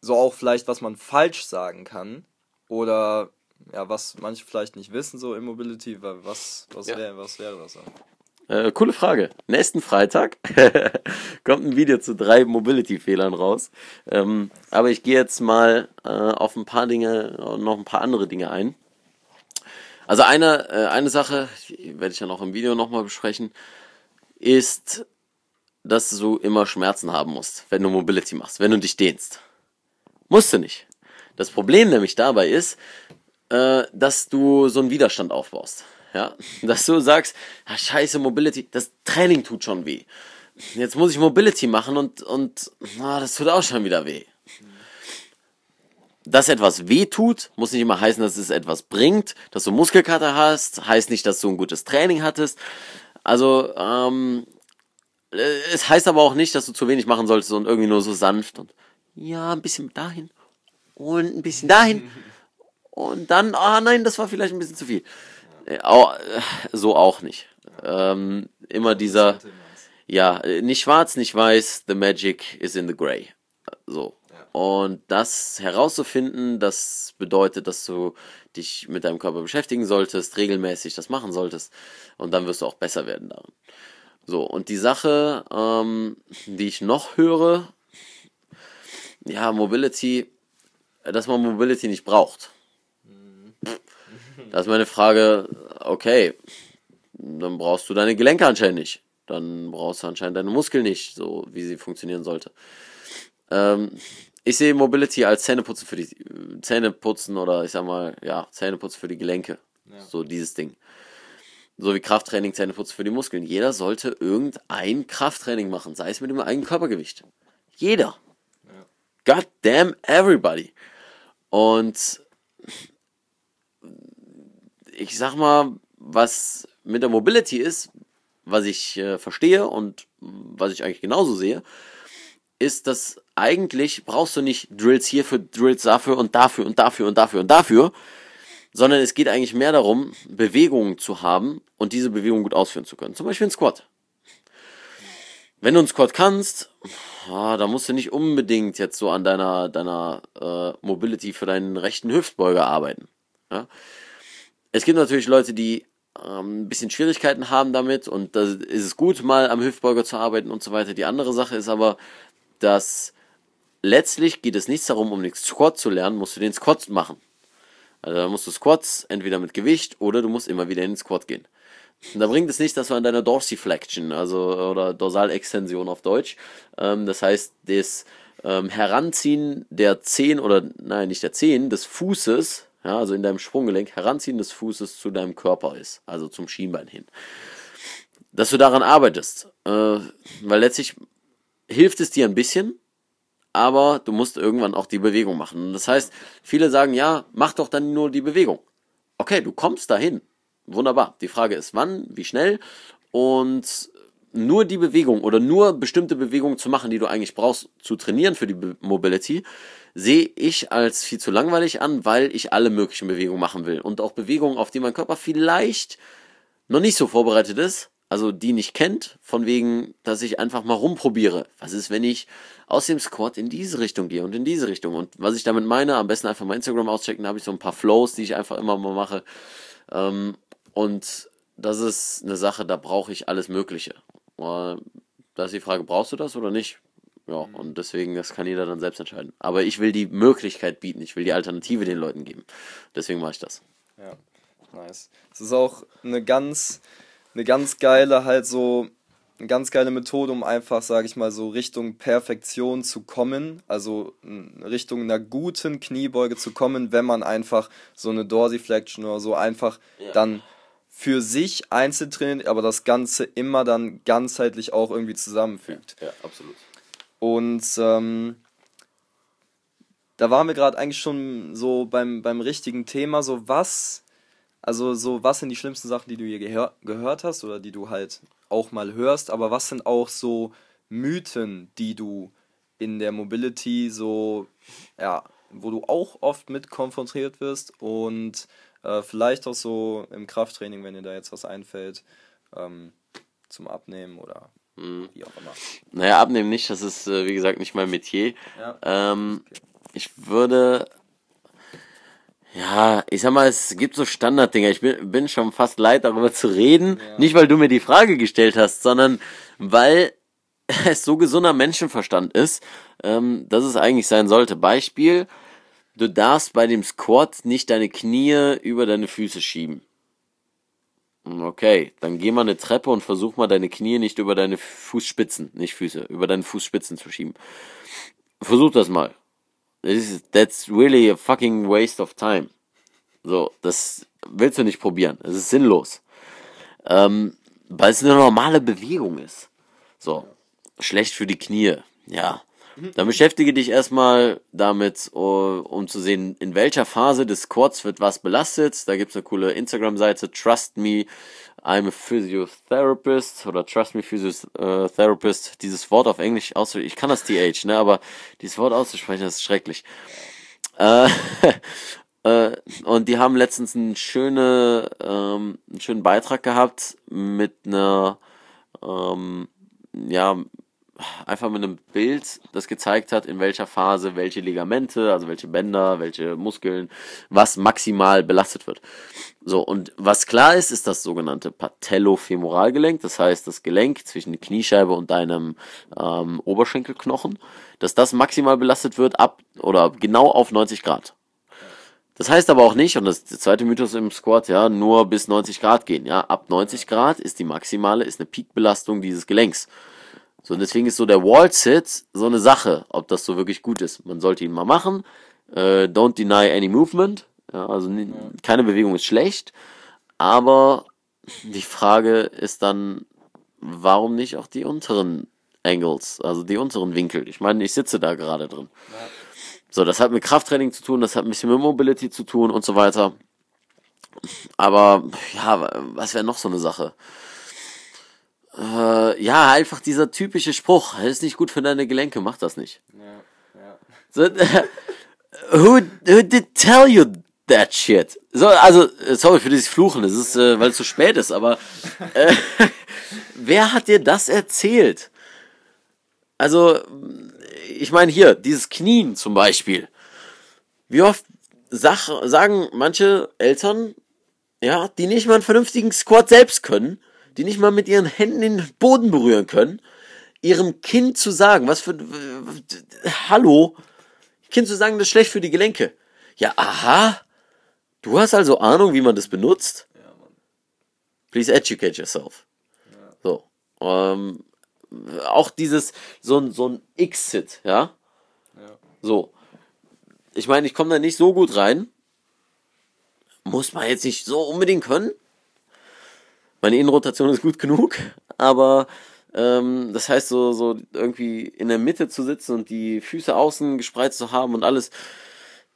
so auch vielleicht, was man falsch sagen kann. Oder ja, was manche vielleicht nicht wissen, so Immobility, was, was, Ja. wär, was wäre das? dann? Äh, coole Frage. Nächsten Freitag kommt ein Video zu drei Mobility-Fehlern raus. Ähm, aber ich gehe jetzt mal äh, auf ein paar Dinge noch ein paar andere Dinge ein. Also eine, äh, eine Sache, werde ich ja noch im Video nochmal besprechen, ist, dass du immer Schmerzen haben musst, wenn du Mobility machst, wenn du dich dehnst. Musst du nicht. Das Problem nämlich dabei ist, äh, dass du so einen Widerstand aufbaust. Ja, dass du sagst, ah, scheiße, Mobility, das Training tut schon weh. Jetzt muss ich Mobility machen und, und ah, das tut auch schon wieder weh. Dass etwas weh tut, muss nicht immer heißen, dass es etwas bringt. Dass du Muskelkater hast, heißt nicht, dass du ein gutes Training hattest. Also, ähm, äh, es heißt aber auch nicht, dass du zu wenig machen solltest und irgendwie nur so sanft und ja, ein bisschen dahin und ein bisschen dahin und dann, ah nein, das war vielleicht ein bisschen zu viel. Äh, äh, so auch nicht. Ähm, immer dieser, ja, nicht schwarz, nicht weiß, the magic is in the gray. So. Und das herauszufinden, das bedeutet, dass du dich mit deinem Körper beschäftigen solltest, regelmäßig das machen solltest und dann wirst du auch besser werden darin. So, und die Sache, ähm, die ich noch höre, ja, Mobility, dass man Mobility nicht braucht. Da ist meine Frage, okay, dann brauchst du deine Gelenke anscheinend nicht. Dann brauchst du anscheinend deine Muskeln nicht, so wie sie funktionieren sollte. Ähm, ich sehe Mobility als Zähneputzen für die äh, Zähneputzen oder ich sag mal, ja, Zähneputzen für die Gelenke. So dieses Ding. So wie Krafttraining, Zähneputzen für die Muskeln. Jeder sollte irgendein Krafttraining machen, sei es mit dem eigenen Körpergewicht. Jeder. God damn everybody. Und ich sag mal, was mit der Mobility ist, was ich äh, verstehe und was ich eigentlich genauso sehe, ist, dass eigentlich brauchst du nicht Drills hierfür, Drills dafür und dafür und dafür und dafür und dafür, sondern es geht eigentlich mehr darum, Bewegungen zu haben und diese Bewegungen gut ausführen zu können. Zum Beispiel ein Squat. Wenn du einen Squat kannst, ah, da musst du nicht unbedingt jetzt so an deiner, deiner äh, Mobility für deinen rechten Hüftbeuger arbeiten. Ja? Es gibt natürlich Leute, die ähm, ein bisschen Schwierigkeiten haben damit und da ist es gut, mal am Hüftbeuger zu arbeiten und so weiter. Die andere Sache ist aber, dass letztlich geht es nicht darum, um den Squat zu lernen, musst du den Squat machen. Also da musst du Squats entweder mit Gewicht oder du musst immer wieder in den Squat gehen. Da bringt es nicht, dass du an deiner Dorsiflexion, also oder Dorsalextension auf Deutsch, ähm, das heißt das ähm, Heranziehen der Zehen oder nein, nicht der Zehen, des Fußes, ja, also in deinem Sprunggelenk, Heranziehen des Fußes zu deinem Körper ist, also zum Schienbein hin. Dass du daran arbeitest, äh, weil letztlich hilft es dir ein bisschen, aber du musst irgendwann auch die Bewegung machen. Und das heißt, viele sagen, ja, mach doch dann nur die Bewegung. Okay, du kommst dahin. Wunderbar. Die Frage ist, wann, wie schnell und nur die Bewegung oder nur bestimmte Bewegungen zu machen, die du eigentlich brauchst, zu trainieren für die Mobility, sehe ich als viel zu langweilig an, weil ich alle möglichen Bewegungen machen will. Und auch Bewegungen, auf die mein Körper vielleicht noch nicht so vorbereitet ist, also die nicht kennt, von wegen, dass ich einfach mal rumprobiere. Was ist, wenn ich aus dem Squat in diese Richtung gehe und in diese Richtung? Und was ich damit meine, am besten einfach mal Instagram auschecken, da habe ich so ein paar Flows, die ich einfach immer mal mache. Ähm, und das ist eine Sache, da brauche ich alles Mögliche. Äh, da ist die Frage, brauchst du das oder nicht? Ja, mhm. und deswegen, das kann jeder dann selbst entscheiden. Aber ich will die Möglichkeit bieten, ich will die Alternative den Leuten geben. Deswegen mache ich das. Ja, nice. Es ist auch eine ganz, eine ganz geile, halt so, eine ganz geile Methode, um einfach, sage ich mal, so Richtung Perfektion zu kommen, also Richtung einer guten Kniebeuge zu kommen, wenn man einfach so eine Dorsiflexion oder so einfach ja. dann für sich einzeln trainiert, aber das Ganze immer dann ganzheitlich auch irgendwie zusammenfügt. Ja, ja absolut. Und ähm, da waren wir gerade eigentlich schon so beim, beim richtigen Thema, so was, also so was sind die schlimmsten Sachen, die du hier gehör, gehört hast oder die du halt auch mal hörst, aber was sind auch so Mythen, die du in der Mobility so, ja, wo du auch oft mit konfrontiert wirst? Und äh, vielleicht auch so im Krafttraining, wenn dir da jetzt was einfällt, ähm, zum Abnehmen oder Mhm. Wie auch immer. Naja, abnehmen nicht, das ist, äh, wie gesagt, nicht mein Metier. Ja. Ähm, okay. Ich würde. Ja, ich sag mal, es gibt so Standarddinger. Ich bin, bin schon fast leid, darüber zu reden. Ja. Nicht, weil du mir die Frage gestellt hast, sondern weil es so gesunder Menschenverstand ist, ähm, dass es eigentlich sein sollte. Beispiel, du darfst bei dem Squat nicht deine Knie über deine Füße schieben. Okay, dann geh mal eine Treppe und versuch mal deine Knie nicht über deine Fußspitzen, nicht Füße, über deine Fußspitzen zu schieben. Versuch das mal. That's really a fucking waste of time. So, das willst du nicht probieren. Das ist sinnlos. Ähm, weil es eine normale Bewegung ist. So, schlecht für die Knie. Ja, dann beschäftige dich erstmal damit, um zu sehen, in welcher Phase des Quads wird was belastet. Da gibt es eine coole Instagram-Seite, Trust Me, I'm a Physiotherapist oder Trust Me Physiotherapist. Dieses Wort auf Englisch auszusprechen, ich kann das TH, ne, aber dieses Wort auszusprechen, das ist schrecklich. Äh, äh, und die haben letztens einen, schöne, ähm, einen schönen Beitrag gehabt mit einer, ähm, ja, einfach mit einem Bild, das gezeigt hat, in welcher Phase welche Ligamente, also welche Bänder, welche Muskeln, was maximal belastet wird. So, und was klar ist, ist das sogenannte Patellofemoralgelenk, das heißt das Gelenk zwischen der Kniescheibe und deinem ähm, Oberschenkelknochen, dass das maximal belastet wird ab oder genau auf 90 Grad. Das heißt aber auch nicht, und das ist der zweite Mythos im Squat, ja, nur bis 90 Grad gehen, ja. Ab 90 Grad ist die maximale, ist eine Peakbelastung dieses Gelenks. So, und deswegen ist so der Wall-Sit so eine Sache, ob das so wirklich gut ist. Man sollte ihn mal machen. Äh, don't deny any movement. Ja, also ja. keine Bewegung ist schlecht. Aber die Frage ist dann, warum nicht auch die unteren Angles, also die unteren Winkel? Ich meine, ich sitze da gerade drin. Ja. So, das hat mit Krafttraining zu tun, das hat ein bisschen mit Mobility zu tun und so weiter. Aber ja, was wäre noch so eine Sache? Äh, ja, einfach dieser typische Spruch, ist nicht gut für deine Gelenke, mach das nicht. Ja, ja. So, äh, who, who did tell you that shit? So, also, äh, sorry für dieses Fluchen, es ist, äh, weil es zu spät ist, aber äh, wer hat dir das erzählt? Also, ich meine hier, dieses Knien zum Beispiel. Wie oft sag, sagen manche Eltern, ja, die nicht mal einen vernünftigen Squat selbst können, die nicht mal mit ihren Händen den Boden berühren können, ihrem Kind zu sagen, was für, hallo, Kind zu sagen, das ist schlecht für die Gelenke. Ja, aha, du hast also Ahnung, wie man das benutzt? Ja, Mann. Please educate yourself. Ja. So, ähm, auch dieses, so ein, so ein X-Sit, ja? ja? So. Ich meine, ich komme da nicht so gut rein. Muss man jetzt nicht so unbedingt können. Meine Innenrotation ist gut genug, aber ähm, das heißt, so, so irgendwie in der Mitte zu sitzen und die Füße außen gespreizt zu haben und alles,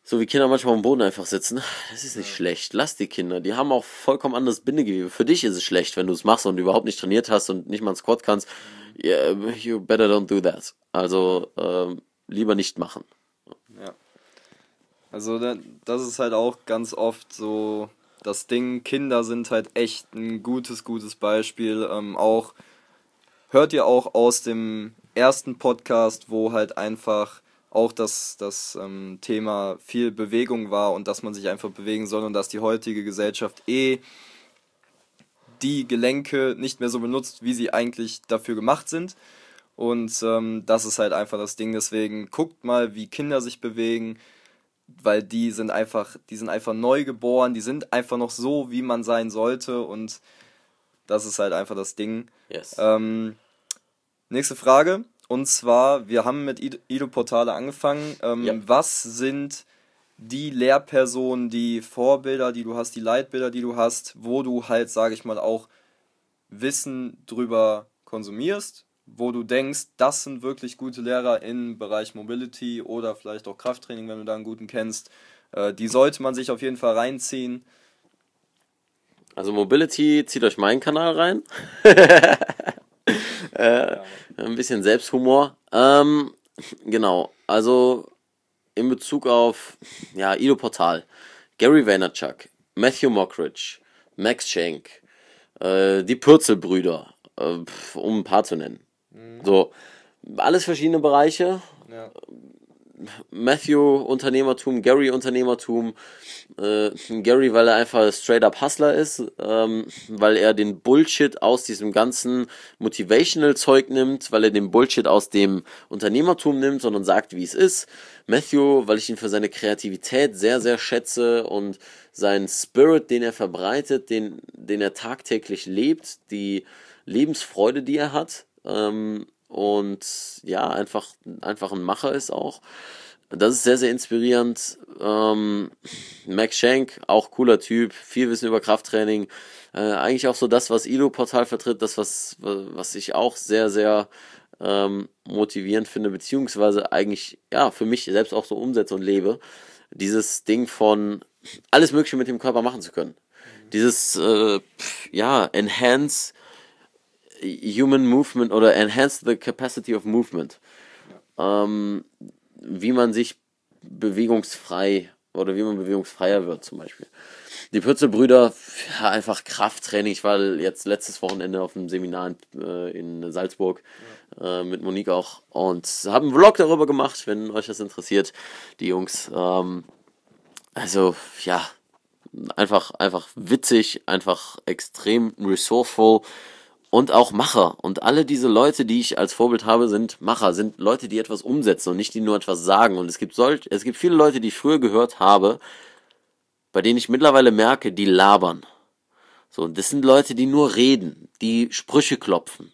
so wie Kinder manchmal am Boden einfach sitzen, das ist nicht schlecht. Lass die Kinder, die haben auch vollkommen anderes Bindegewebe. Für dich ist es schlecht, wenn du es machst und überhaupt nicht trainiert hast und nicht mal einen Squat kannst. Yeah, you better don't do that. Also ähm, lieber nicht machen. Ja. Also das ist halt auch ganz oft so das Ding. Kinder sind halt echt ein gutes, gutes Beispiel. Ähm, auch hört ihr auch aus dem ersten Podcast, wo halt einfach auch das, das ähm, Thema viel Bewegung war und dass man sich einfach bewegen soll und dass die heutige Gesellschaft eh die Gelenke nicht mehr so benutzt, wie sie eigentlich dafür gemacht sind. Und ähm, das ist halt einfach das Ding. Deswegen guckt mal, wie Kinder sich bewegen, weil die sind einfach, die sind einfach neu geboren, die sind einfach noch so, wie man sein sollte. Und das ist halt einfach das Ding. Yes. Ähm, nächste Frage. Und zwar, wir haben mit Ido-Portale angefangen. Ähm, Ja. Was sind die Lehrpersonen, die Vorbilder, die du hast, die Leitbilder, die du hast, wo du halt, sage ich mal, auch Wissen drüber konsumierst, wo du denkst, das sind wirklich gute Lehrer im Bereich Mobility oder vielleicht auch Krafttraining, wenn du da einen guten kennst. Äh, die sollte man sich auf jeden Fall reinziehen. Also Mobility, zieht euch meinen Kanal rein. äh, ein bisschen Selbsthumor. Ähm, genau, also in Bezug auf ja, Ido Portal, Gary Vaynerchuk, Matthew Mockridge, Max Schenk, äh, die Pürzelbrüder, äh, um ein paar zu nennen. So, alles verschiedene Bereiche. Ja. Matthew Unternehmertum, Gary Unternehmertum. Äh, Gary, weil er einfach straight up Hustler ist, ähm, weil er den Bullshit aus diesem ganzen Motivational Zeug nimmt, weil er den Bullshit aus dem Unternehmertum nimmt, sondern sagt, wie es ist. Matthew, weil ich ihn für seine Kreativität sehr, sehr schätze und seinen Spirit, den er verbreitet, den, den er tagtäglich lebt, die Lebensfreude, die er hat. Ähm, und ja, einfach, einfach ein Macher ist auch. Das ist sehr, sehr inspirierend. Ähm, Max Schenk, auch cooler Typ, viel Wissen über Krafttraining. Äh, eigentlich auch so das, was Ilo-Portal vertritt, das, was, was ich auch sehr, sehr ähm, motivierend finde, beziehungsweise eigentlich, ja, für mich selbst auch so umsetze und lebe. Dieses Ding von alles Mögliche mit dem Körper machen zu können. Dieses, äh, ja, enhance human movement oder enhance the capacity of movement. Ähm, wie man sich bewegungsfrei oder wie man bewegungsfreier wird zum Beispiel. Die Pürzelbrüder, ja, einfach Krafttraining. Ich war jetzt letztes Wochenende auf einem Seminar in, äh, in Salzburg äh, mit Monique auch und haben einen Vlog darüber gemacht, wenn euch das interessiert, die Jungs. Ähm, also, ja, einfach, einfach witzig, einfach extrem resourceful und auch Macher. Und alle diese Leute, die ich als Vorbild habe, sind Macher, sind Leute, die etwas umsetzen und nicht die nur etwas sagen. Und es gibt solch, es gibt viele Leute, die ich früher gehört habe, bei denen ich mittlerweile merke, die labern. So, und das sind Leute, die nur reden, die Sprüche klopfen.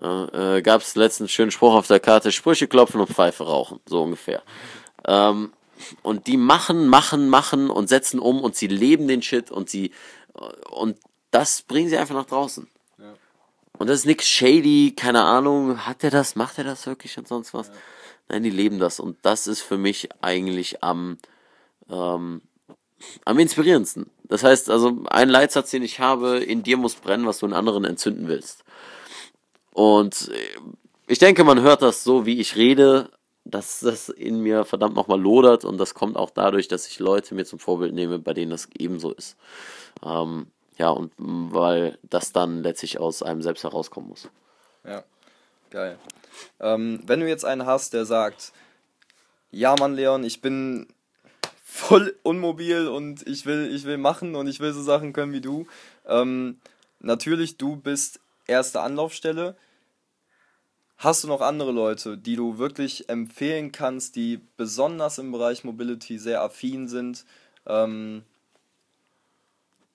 Ja, äh, Gab es letztens schönen Spruch auf der Karte, Sprüche klopfen und Pfeife rauchen, so ungefähr. Ähm, und die machen, machen, machen und setzen um und sie leben den Shit und sie und das bringen sie einfach nach draußen. Und das ist nix shady, keine Ahnung, hat er das, macht er das wirklich und sonst was? Nein, die leben das und das ist für mich eigentlich am ähm, am inspirierendsten. Das heißt, also ein Leitsatz, den ich habe, in dir muss brennen, was du in anderen entzünden willst. Und äh, ich denke, man hört das so, wie ich rede, dass das in mir verdammt nochmal lodert und das kommt auch dadurch, dass ich Leute mir zum Vorbild nehme, bei denen das ebenso ist. Ähm, ja, und weil das dann letztlich aus einem selbst herauskommen muss. Ja, geil. Ähm, wenn du jetzt einen hast, der sagt, ja Mann Leon, ich bin voll unmobil und ich will, ich will machen und ich will so Sachen können wie du. Ähm, natürlich, du bist erste Anlaufstelle. Hast du noch andere Leute, die du wirklich empfehlen kannst, die besonders im Bereich Mobility sehr affin sind? Ähm,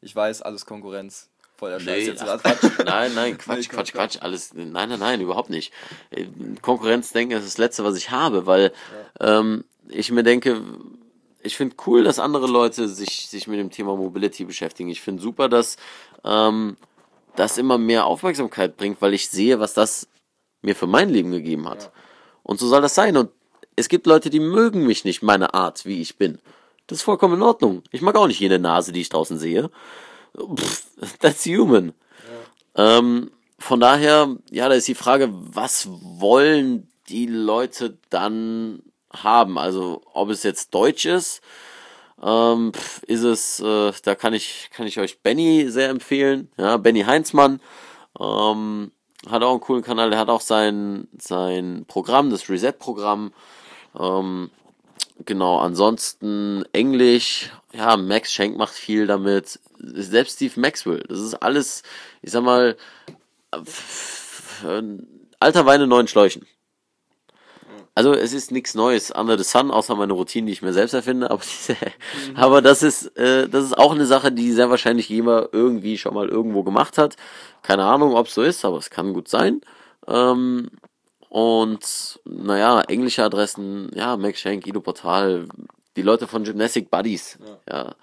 ich weiß, alles Konkurrenz. Voll der Scheiß Nee, jetzt. ach, Quatsch. Nein, nein, Quatsch, Nee, Quatsch, Quatsch. Quatsch, alles, nein, nein, nein, überhaupt nicht. Äh, Konkurrenzdenken ist das Letzte, was ich habe, weil ähm, ich mir denke, ich finde cool, dass andere Leute sich, sich mit dem Thema Mobility beschäftigen. Ich finde super, dass ähm, das immer mehr Aufmerksamkeit bringt, weil ich sehe, was das mir für mein Leben gegeben hat. Ja. Und so soll das sein. Und es gibt Leute, die mögen mich nicht, meine Art, wie ich bin. Das ist vollkommen in Ordnung. Ich mag auch nicht jede Nase, die ich draußen sehe. Pff, that's human. Ähm, von daher, ja, da ist die Frage, was wollen die Leute dann haben? Also, ob es jetzt Deutsch ist, ähm, ist es, äh, da kann ich, kann ich euch Benny sehr empfehlen. Ja, Benny Heinzmann. Ähm, hat auch einen coolen Kanal, der hat auch sein, sein Programm, das Reset-Programm. Ähm, genau, ansonsten Englisch, ja, Max Schenk macht viel damit. Selbst Steve Maxwell, das ist alles, ich sag mal, alter Wein in neuen Schläuchen. Also es ist nichts Neues under the sun, außer meine Routine, die ich mir selbst erfinde. Aber, diese, mhm. aber das ist äh, das ist auch eine Sache, die sehr wahrscheinlich jemand irgendwie schon mal irgendwo gemacht hat. Keine Ahnung, ob es so ist, aber es kann gut sein. Ähm, und naja, englische Adressen, ja, Max Schenk, Ido Portal, die Leute von Gymnastic Buddies, ja, ja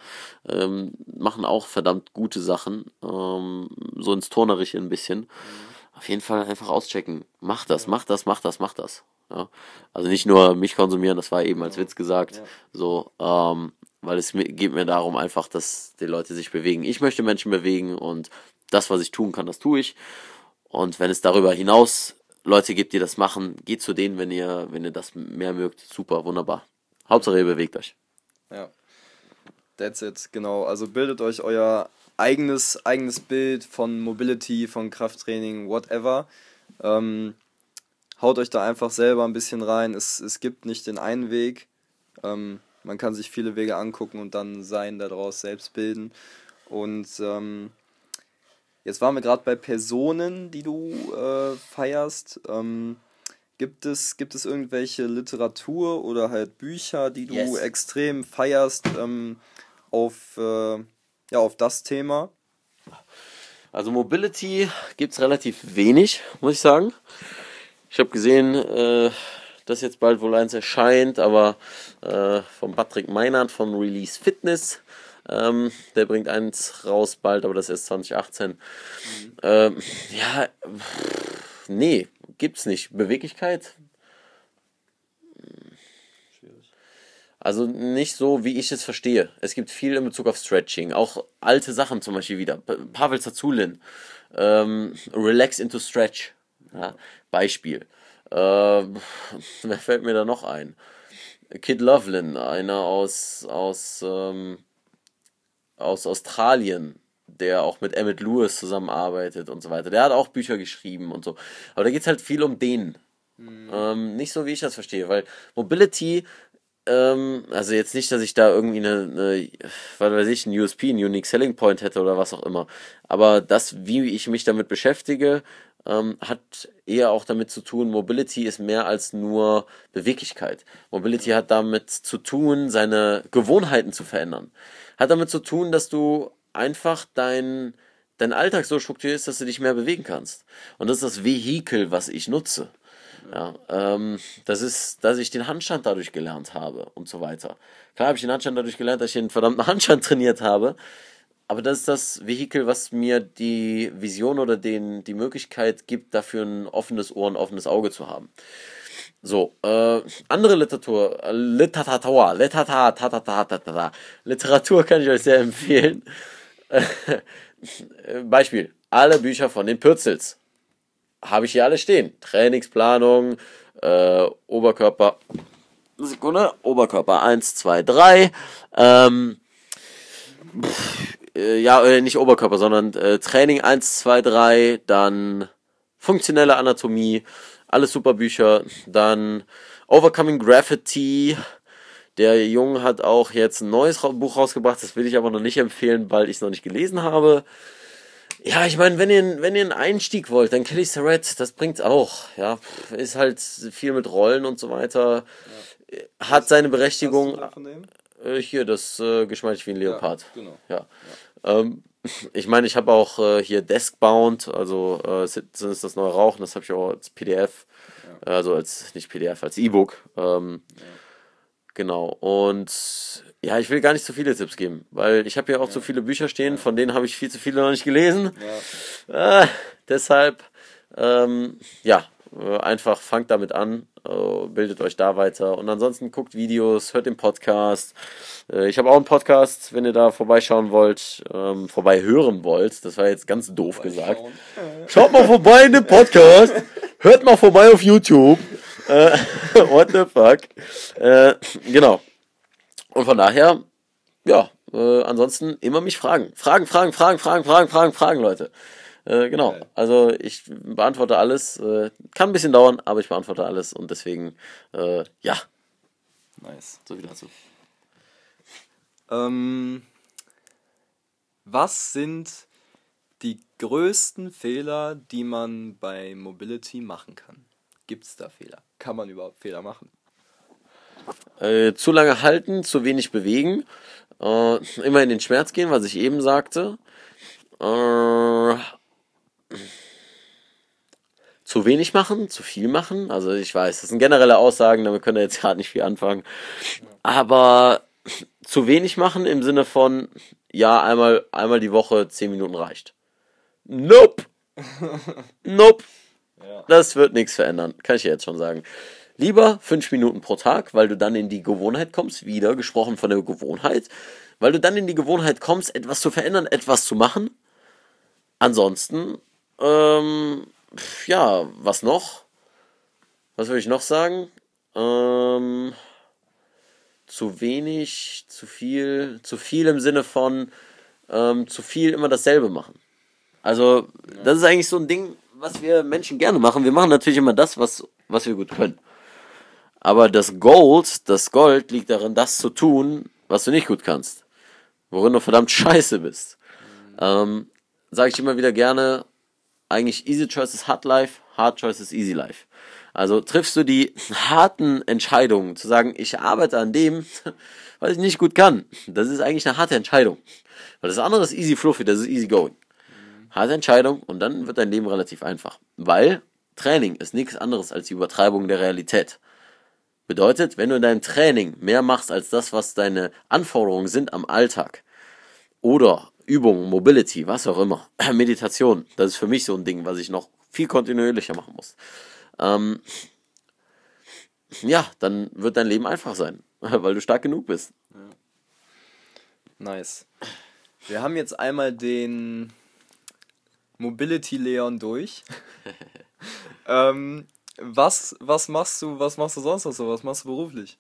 ähm, machen auch verdammt gute Sachen, ähm, so ins Turnerische ein bisschen. Mhm. Auf jeden Fall einfach auschecken. Mach das, ja. mach das, mach das, mach das. Ja. Also nicht nur mich konsumieren, das war eben als Witz gesagt. So, ähm, weil es geht mir darum einfach, dass die Leute sich bewegen. Ich möchte Menschen bewegen und das, was ich tun kann, das tue ich. Und wenn es darüber hinaus Leute gibt, die das machen, geht zu denen, wenn ihr, wenn ihr das mehr mögt. Super, wunderbar. Hauptsache ihr bewegt euch. Ja. That's it, genau. Also bildet euch euer eigenes, eigenes Bild von Mobility, von Krafttraining, whatever. Ähm, haut euch da einfach selber ein bisschen rein. Es, es gibt nicht den einen Weg. Ähm, man kann sich viele Wege angucken und dann sein daraus selbst bilden. Und ähm, jetzt waren wir gerade bei Personen, die du äh, feierst. Ähm, gibt, es, gibt es irgendwelche Literatur oder halt Bücher, die du yes. extrem feierst ähm, auf, äh, ja, auf das Thema? Also Mobility gibt es relativ wenig, muss ich sagen. Ich habe gesehen, äh, dass jetzt bald wohl eins erscheint, aber äh, von Patrick Meinert von Release Fitness. Ähm, der bringt eins raus bald, aber das ist 2018. Mhm. Ähm, ja, pff, nee, gibt's nicht. Beweglichkeit? Also nicht so, wie ich es verstehe. Es gibt viel in Bezug auf Stretching, auch alte Sachen zum Beispiel wieder. Pavel Zazulin, ähm, Relax into Stretch. Ja, Beispiel. Äh, wer fällt mir da noch ein? Kid Loveland, einer aus, aus, ähm, aus Australien, der auch mit Emmett Lewis zusammenarbeitet und so weiter. Der hat auch Bücher geschrieben und so. Aber da geht es halt viel um den. Mhm. Ähm, nicht so, wie ich das verstehe, weil Mobility ähm, also jetzt nicht, dass ich da irgendwie eine, eine, was weiß ich, ein USP, ein Unique Selling Point hätte oder was auch immer. Aber das, wie ich mich damit beschäftige, ähm, hat eher auch damit zu tun, Mobility ist mehr als nur Beweglichkeit. Mobility hat damit zu tun, seine Gewohnheiten zu verändern. Hat damit zu tun, dass du einfach dein, dein Alltag so strukturierst, dass du dich mehr bewegen kannst. Und das ist das Vehikel, was ich nutze. Ja, ähm, das ist, dass ich den Handstand dadurch gelernt habe und so weiter. Klar habe ich den Handstand dadurch gelernt, dass ich den verdammten Handstand trainiert habe. Aber das ist das Vehikel, was mir die Vision oder den, die Möglichkeit gibt, dafür ein offenes Ohr, ein offenes Auge zu haben. So, äh, andere Literatur, äh, Literatur, Literatur, Literatur kann ich euch sehr empfehlen. Beispiel, alle Bücher von den Pürzels habe ich hier alle stehen. Trainingsplanung, äh, Oberkörper, Sekunde, Oberkörper 1, 2, 3. Ähm, äh, ja, äh, nicht Oberkörper, sondern Training 1, 2, 3, dann funktionelle Anatomie, alles super Bücher, dann Overcoming Graffiti. Der Junge hat auch jetzt ein neues Buch rausgebracht, das will ich aber noch nicht empfehlen, weil ich es noch nicht gelesen habe. Ja, ich meine, wenn ihr, wenn ihr einen Einstieg wollt, dann Kelly Surratt, das bringt's auch. Ja, ist halt viel mit Rollen und so weiter. Ja. Hat seine Berechtigung. Äh, hier, das äh, geschmeidig wie ein Leopard. Ja, genau. Ja. ja. Ähm, ich meine, ich habe auch äh, hier Deskbound, also äh, ist das neue Rauchen, das habe ich auch als PDF, also als nicht PDF, als E-Book. Ähm, Genau. Und ja, ich will gar nicht so viele Tipps geben, weil ich habe ja auch ja. so viele Bücher stehen, von denen habe ich viel zu viele noch nicht gelesen. Ja. Äh, deshalb, ähm, ja, einfach fangt damit an, äh, bildet euch da weiter und ansonsten guckt Videos, hört den Podcast. Äh, ich habe auch einen Podcast, wenn ihr da vorbeischauen wollt, ähm, vorbei hören wollt. Das war jetzt ganz doof gesagt. Schaut mal vorbei in den Podcast, hört mal vorbei auf YouTube. Äh, what the fuck? Äh, genau. Und von daher, ja, äh, ansonsten immer mich fragen. Fragen, Fragen, Fragen, Fragen, Fragen, Fragen, Fragen, Leute. Äh, genau. Geil. Also ich beantworte alles. Äh, kann ein bisschen dauern, aber ich beantworte alles und deswegen, äh, ja, Nice. so viel dazu. Ähm, was sind die größten Fehler, die man bei Mobility machen kann? Gibt es da Fehler? Kann man überhaupt Fehler machen? Äh, zu lange halten, zu wenig bewegen, äh, immer in den Schmerz gehen, was ich eben sagte. Äh, zu wenig machen, zu viel machen. Also ich weiß, das sind generelle Aussagen, damit können wir jetzt gerade nicht viel anfangen. Aber zu wenig machen im Sinne von, ja, einmal, einmal die Woche 10 Minuten reicht. Nope. Nope. Ja. Das wird nichts verändern, kann ich jetzt schon sagen. Lieber fünf Minuten pro Tag, weil du dann in die Gewohnheit kommst, wieder gesprochen von der Gewohnheit, weil du dann in die Gewohnheit kommst, etwas zu verändern, etwas zu machen. Ansonsten, ähm, ja, was noch? Was würde ich noch sagen? Ähm, zu wenig, zu viel, zu viel im Sinne von ähm, zu viel immer dasselbe machen. Also, das ist eigentlich so ein Ding, was wir Menschen gerne machen. Wir machen natürlich immer das, was, was wir gut können. Aber das Gold, das Gold liegt darin, das zu tun, was du nicht gut kannst. Worin du verdammt scheiße bist. Ähm, Sage ich immer wieder gerne, eigentlich easy choice is hard life, hard choice is easy life. Also triffst du die harten Entscheidungen, zu sagen, ich arbeite an dem, was ich nicht gut kann. Das ist eigentlich eine harte Entscheidung. Weil das andere ist easy fluffy, das ist easy going. Harte Entscheidung und dann wird dein Leben relativ einfach. Weil Training ist nichts anderes als die Übertreibung der Realität. Bedeutet, wenn du in deinem Training mehr machst als das, was deine Anforderungen sind am Alltag, oder Übungen, Mobility, was auch immer, Meditation, das ist für mich so ein Ding, was ich noch viel kontinuierlicher machen muss. Ähm, ja, dann wird dein Leben einfach sein, weil du stark genug bist. Nice. Wir haben jetzt einmal den Mobility Leon durch. ähm, was, was machst du, was machst du sonst noch so? Was machst du beruflich?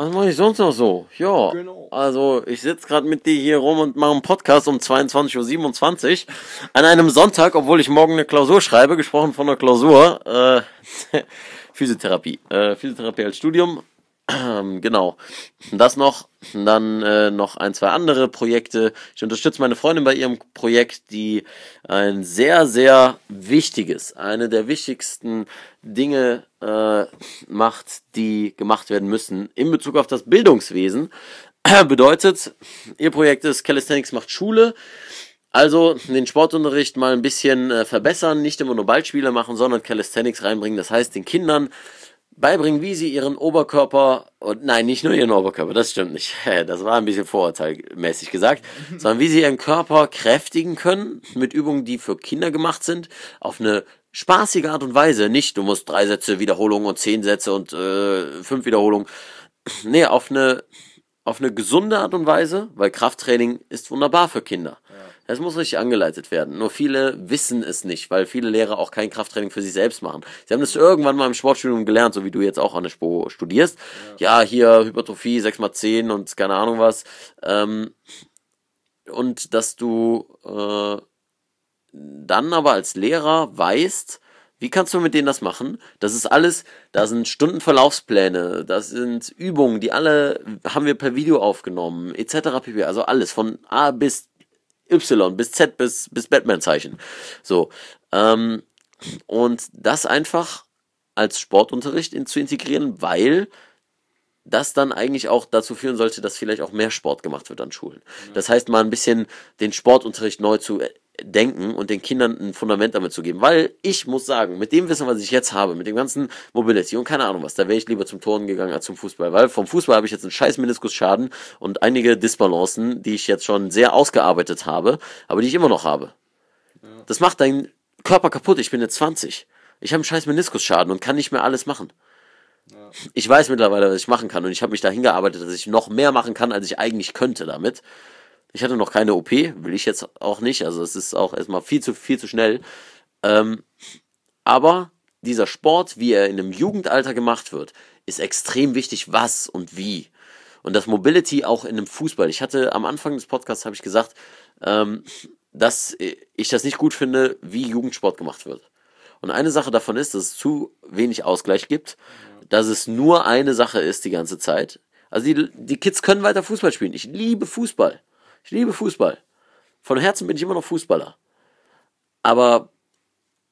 Was mache ich sonst noch so? Ja, Genau. also ich sitze gerade mit dir hier rum und mache einen Podcast um 22.27 Uhr an einem Sonntag, obwohl ich morgen eine Klausur schreibe, gesprochen von einer Klausur, äh, Physiotherapie. Äh, Physiotherapie als Studium, genau. Das noch, dann äh, noch ein, zwei andere Projekte. Ich unterstütze meine Freundin bei ihrem Projekt, die ein sehr, sehr wichtiges, eine der wichtigsten Dinge äh, macht, die gemacht werden müssen in Bezug auf das Bildungswesen. Bedeutet, ihr Projekt ist Calisthenics macht Schule. Also den Sportunterricht mal ein bisschen äh, verbessern, nicht immer nur Ballspiele machen, sondern Calisthenics reinbringen. Das heißt, den Kindern beibringen, wie sie ihren Oberkörper und nein, nicht nur ihren Oberkörper, das stimmt nicht. Das war ein bisschen vorurteilmäßig gesagt, sondern wie sie ihren Körper kräftigen können mit Übungen, die für Kinder gemacht sind, auf eine spaßige Art und Weise. Nicht, du musst drei Sätze Wiederholungen und zehn Sätze und äh, fünf Wiederholungen. Nee, auf eine auf eine gesunde Art und Weise, weil Krafttraining ist wunderbar für Kinder. Es muss richtig angeleitet werden. Nur viele wissen es nicht, weil viele Lehrer auch kein Krafttraining für sich selbst machen. Sie haben das irgendwann mal im Sportstudium gelernt, so wie du jetzt auch an der Spo studierst. Ja, hier Hypertrophie 6x10 und keine Ahnung was. Ähm, und dass du äh, dann aber als Lehrer weißt, wie kannst du mit denen das machen? Das ist alles, da sind Stundenverlaufspläne, das sind Übungen, die alle haben wir per Video aufgenommen, etc. pp. Also alles von A bis Y, bis Z, bis, bis Batman-Zeichen. So. Ähm, und das einfach als Sportunterricht in, zu integrieren, weil das dann eigentlich auch dazu führen sollte, dass vielleicht auch mehr Sport gemacht wird an Schulen. Das heißt, mal ein bisschen den Sportunterricht neu zu denken und den Kindern ein Fundament damit zu geben. Weil ich muss sagen, mit dem Wissen, was ich jetzt habe, mit dem ganzen Mobility und keine Ahnung was, da wäre ich lieber zum Turnen gegangen als zum Fußball. Weil vom Fußball habe ich jetzt einen scheiß Meniskusschaden und einige Disbalancen, die ich jetzt schon sehr ausgearbeitet habe, aber die ich immer noch habe. Das macht deinen Körper kaputt. Ich bin jetzt 20. Ich habe einen scheiß Meniskusschaden und kann nicht mehr alles machen. Ich weiß mittlerweile, was ich machen kann und ich habe mich dahin gearbeitet, dass ich noch mehr machen kann, als ich eigentlich könnte damit. Ich hatte noch keine OP, will ich jetzt auch nicht, also es ist auch erstmal viel zu viel zu schnell. Ähm, aber dieser Sport, wie er in einem Jugendalter gemacht wird, ist extrem wichtig, was und wie. Und das Mobility auch in einem Fußball. Ich hatte am Anfang des Podcasts, habe ich gesagt, ähm, dass ich das nicht gut finde, wie Jugendsport gemacht wird. Und eine Sache davon ist, dass es zu wenig Ausgleich gibt, dass es nur eine Sache ist die ganze Zeit. Also die, die Kids können weiter Fußball spielen. Ich liebe Fußball. Ich liebe Fußball. Von Herzen bin ich immer noch Fußballer. Aber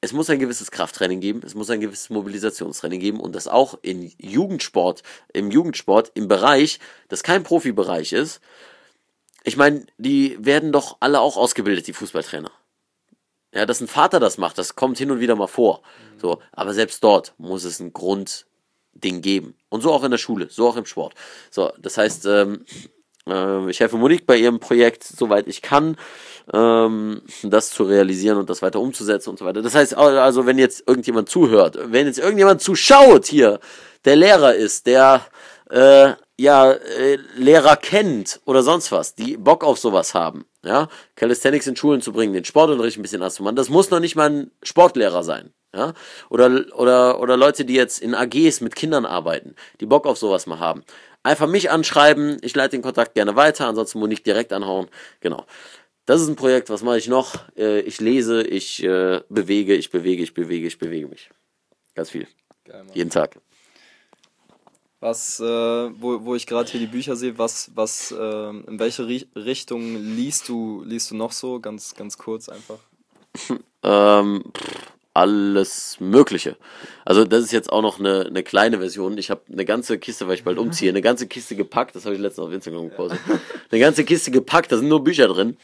es muss ein gewisses Krafttraining geben, es muss ein gewisses Mobilisationstraining geben und das auch in Jugendsport, im Jugendsport, im Bereich, das kein Profibereich ist. Ich meine, die werden doch alle auch ausgebildet, die Fußballtrainer. Ja, dass ein Vater das macht, das kommt hin und wieder mal vor. So, aber selbst dort muss es ein Grundding geben. Und so auch in der Schule, so auch im Sport. So, das heißt, ähm, äh, ich helfe Monique bei ihrem Projekt, soweit ich kann, ähm, das zu realisieren und das weiter umzusetzen und so weiter. Das heißt, also wenn jetzt irgendjemand zuhört, wenn jetzt irgendjemand zuschaut hier, der Lehrer ist, der äh, ja äh, Lehrer kennt oder sonst was, die Bock auf sowas haben, ja, Calisthenics in Schulen zu bringen, den Sportunterricht ein bisschen anzumachen, das muss noch nicht mal ein Sportlehrer sein. Ja? Oder, oder, oder Leute, die jetzt in AGs mit Kindern arbeiten, die Bock auf sowas mal haben. Einfach mich anschreiben, ich leite den Kontakt gerne weiter, ansonsten Monique direkt anhauen. Genau. Das ist ein Projekt, was mache ich noch? Äh, ich lese, ich äh, bewege, ich bewege, ich bewege, ich bewege mich. Ganz viel. Geil, Jeden Tag. Was, äh, wo, wo ich gerade hier die Bücher sehe, was, was, äh, in welche Richtung liest du, liest du noch so? Ganz, ganz kurz einfach. ähm, pff, alles Mögliche. Also das ist jetzt auch noch eine, eine kleine Version. Ich habe eine ganze Kiste, weil ich bald umziehe, eine ganze Kiste gepackt. Das habe ich letztens auf Instagram gepostet. Eine ganze Kiste gepackt, da sind nur Bücher drin.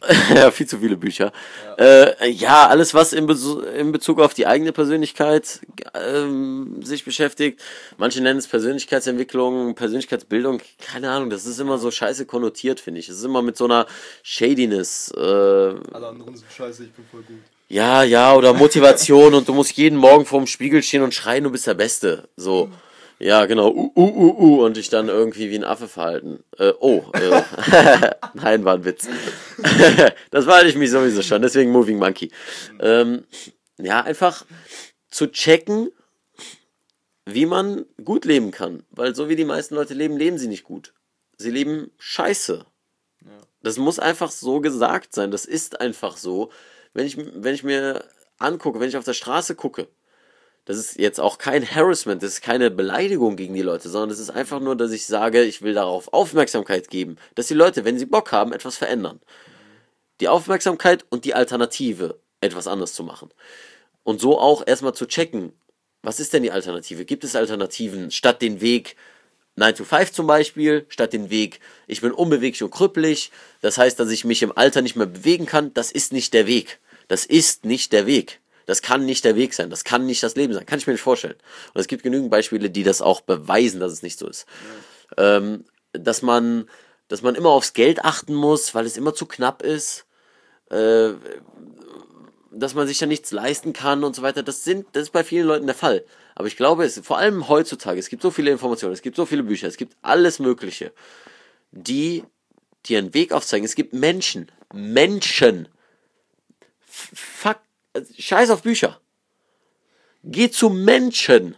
ja, viel zu viele Bücher. Ja, äh, ja alles, was in, Be in, Bezug auf die eigene Persönlichkeit ähm, sich beschäftigt. Manche nennen es Persönlichkeitsentwicklung, Persönlichkeitsbildung. Keine Ahnung, das ist immer so scheiße konnotiert, finde ich. Es ist immer mit so einer Shadiness. Äh, Alle anderen sind scheiße, ich bin voll gut. Ja, ja, oder Motivation und du musst jeden Morgen vorm Spiegel stehen und schreien, du bist der Beste. So. Ja, genau. Uh, uh, uh, uh, und dich dann irgendwie wie ein Affe verhalten. Äh, oh, äh, nein, war ein Witz. das war ich mich sowieso schon, deswegen Moving Monkey. Ähm, ja, einfach zu checken, wie man gut leben kann. Weil so wie die meisten Leute leben, leben sie nicht gut. Sie leben scheiße. Das muss einfach so gesagt sein. Das ist einfach so wenn ich, wenn ich mir angucke, wenn ich auf der Straße gucke, das ist jetzt auch kein Harassment, das ist keine Beleidigung gegen die Leute, sondern es ist einfach nur, dass ich sage, ich will darauf Aufmerksamkeit geben, dass die Leute, wenn sie Bock haben, etwas verändern. Die Aufmerksamkeit und die Alternative, etwas anders zu machen. Und so auch erstmal zu checken, was ist denn die Alternative? Gibt es Alternativen statt den Weg 9 to 5 zum Beispiel, statt den Weg, ich bin unbeweglich und krüppelig, das heißt, dass ich mich im Alter nicht mehr bewegen kann, das ist nicht der Weg. Das ist nicht der Weg. Das kann nicht der Weg sein. Das kann nicht das Leben sein. Kann ich mir nicht vorstellen. Und es gibt genügend Beispiele, die das auch beweisen, dass es nicht so ist. Ja. Ähm, dass man, dass man immer aufs Geld achten muss, weil es immer zu knapp ist. Äh, dass man sich ja nichts leisten kann und so weiter. Das sind, das ist bei vielen Leuten der Fall. Aber ich glaube, es, vor allem heutzutage, es gibt so viele Informationen, es gibt so viele Bücher, es gibt alles Mögliche, die dir einen Weg aufzeigen. Es gibt Menschen, Menschen. Fuck, scheiß auf Bücher. Geh zu Menschen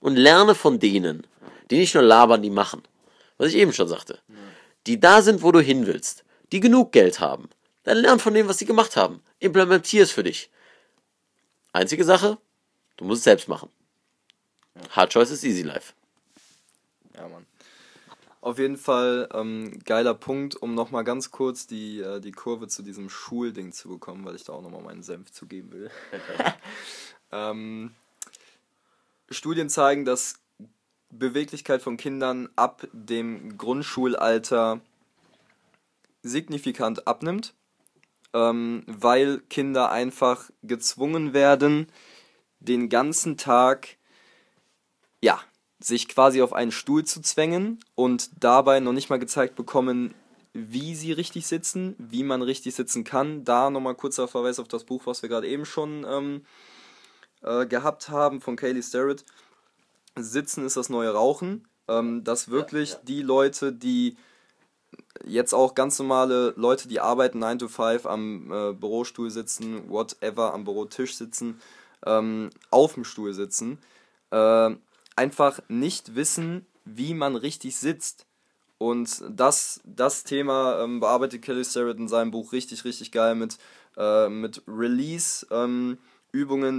und lerne von denen, die nicht nur labern, die machen. Was ich eben schon sagte. Die da sind, wo du hin willst. Die genug Geld haben. Dann lern von dem, was sie gemacht haben. Implementier es für dich. Einzige Sache, du musst es selbst machen. Hard Choice ist Easy Life. Ja, Mann. Auf jeden Fall ähm, geiler Punkt, um nochmal ganz kurz die, äh, die Kurve zu diesem Schulding zu bekommen, weil ich da auch nochmal meinen Senf zugeben will. ähm, Studien zeigen, dass Beweglichkeit von Kindern ab dem Grundschulalter signifikant abnimmt ähm, weil Kinder einfach gezwungen werden, den ganzen Tag, ja, sich quasi auf einen Stuhl zu zwängen und dabei noch nicht mal gezeigt bekommen, wie sie richtig sitzen, wie man richtig sitzen kann. Da nochmal kurzer Verweis auf das Buch, was wir gerade eben schon ähm, äh, gehabt haben von Kaylee Starrett. Sitzen ist das neue Rauchen. Ähm, dass wirklich ja, ja. die Leute, die jetzt auch ganz normale Leute, die arbeiten 9 to 5 am äh, Bürostuhl sitzen, whatever, am Bürotisch sitzen, ähm, auf dem Stuhl sitzen, äh, einfach nicht wissen, wie man richtig sitzt. Und das, das Thema ähm, bearbeitet Kelly Starrett in seinem Buch richtig, richtig geil mit, äh, mit Release-Übungen,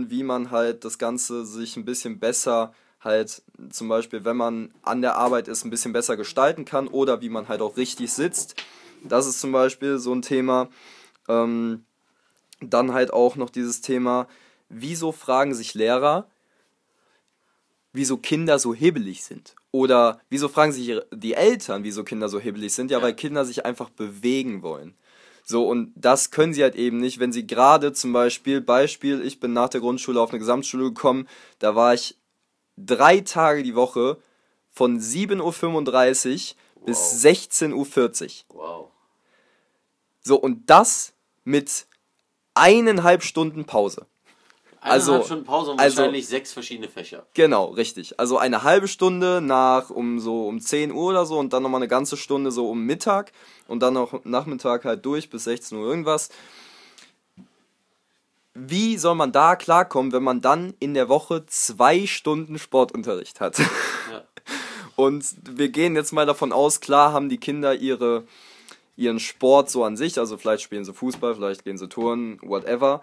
ähm, wie man halt das Ganze sich ein bisschen besser halt zum Beispiel, wenn man an der Arbeit ist, ein bisschen besser gestalten kann oder wie man halt auch richtig sitzt. Das ist zum Beispiel so ein Thema. Ähm, dann halt auch noch dieses Thema, wieso fragen sich Lehrer, wieso Kinder so hebelig sind? Oder wieso fragen sich die Eltern, wieso Kinder so hebelig sind? Ja, ja. weil Kinder sich einfach bewegen wollen. So, und das können sie halt eben nicht, wenn sie gerade zum Beispiel, Beispiel, ich bin nach der Grundschule auf eine Gesamtschule gekommen, da war ich drei Tage die Woche von 7.35 Uhr wow. bis 16.40 Uhr. Wow. So, und das mit eineinhalb Stunden Pause. Also, Stunden Pause und also, wahrscheinlich sechs verschiedene Fächer. Genau, richtig. Also eine halbe Stunde nach um so um 10 Uhr oder so und dann nochmal eine ganze Stunde so um Mittag und dann noch Nachmittag halt durch bis 16 Uhr irgendwas. Wie soll man da klarkommen, wenn man dann in der Woche zwei Stunden Sportunterricht hat? Ja. Und wir gehen jetzt mal davon aus, klar haben die Kinder ihre, ihren Sport so an sich, also vielleicht spielen sie Fußball, vielleicht gehen sie Touren, whatever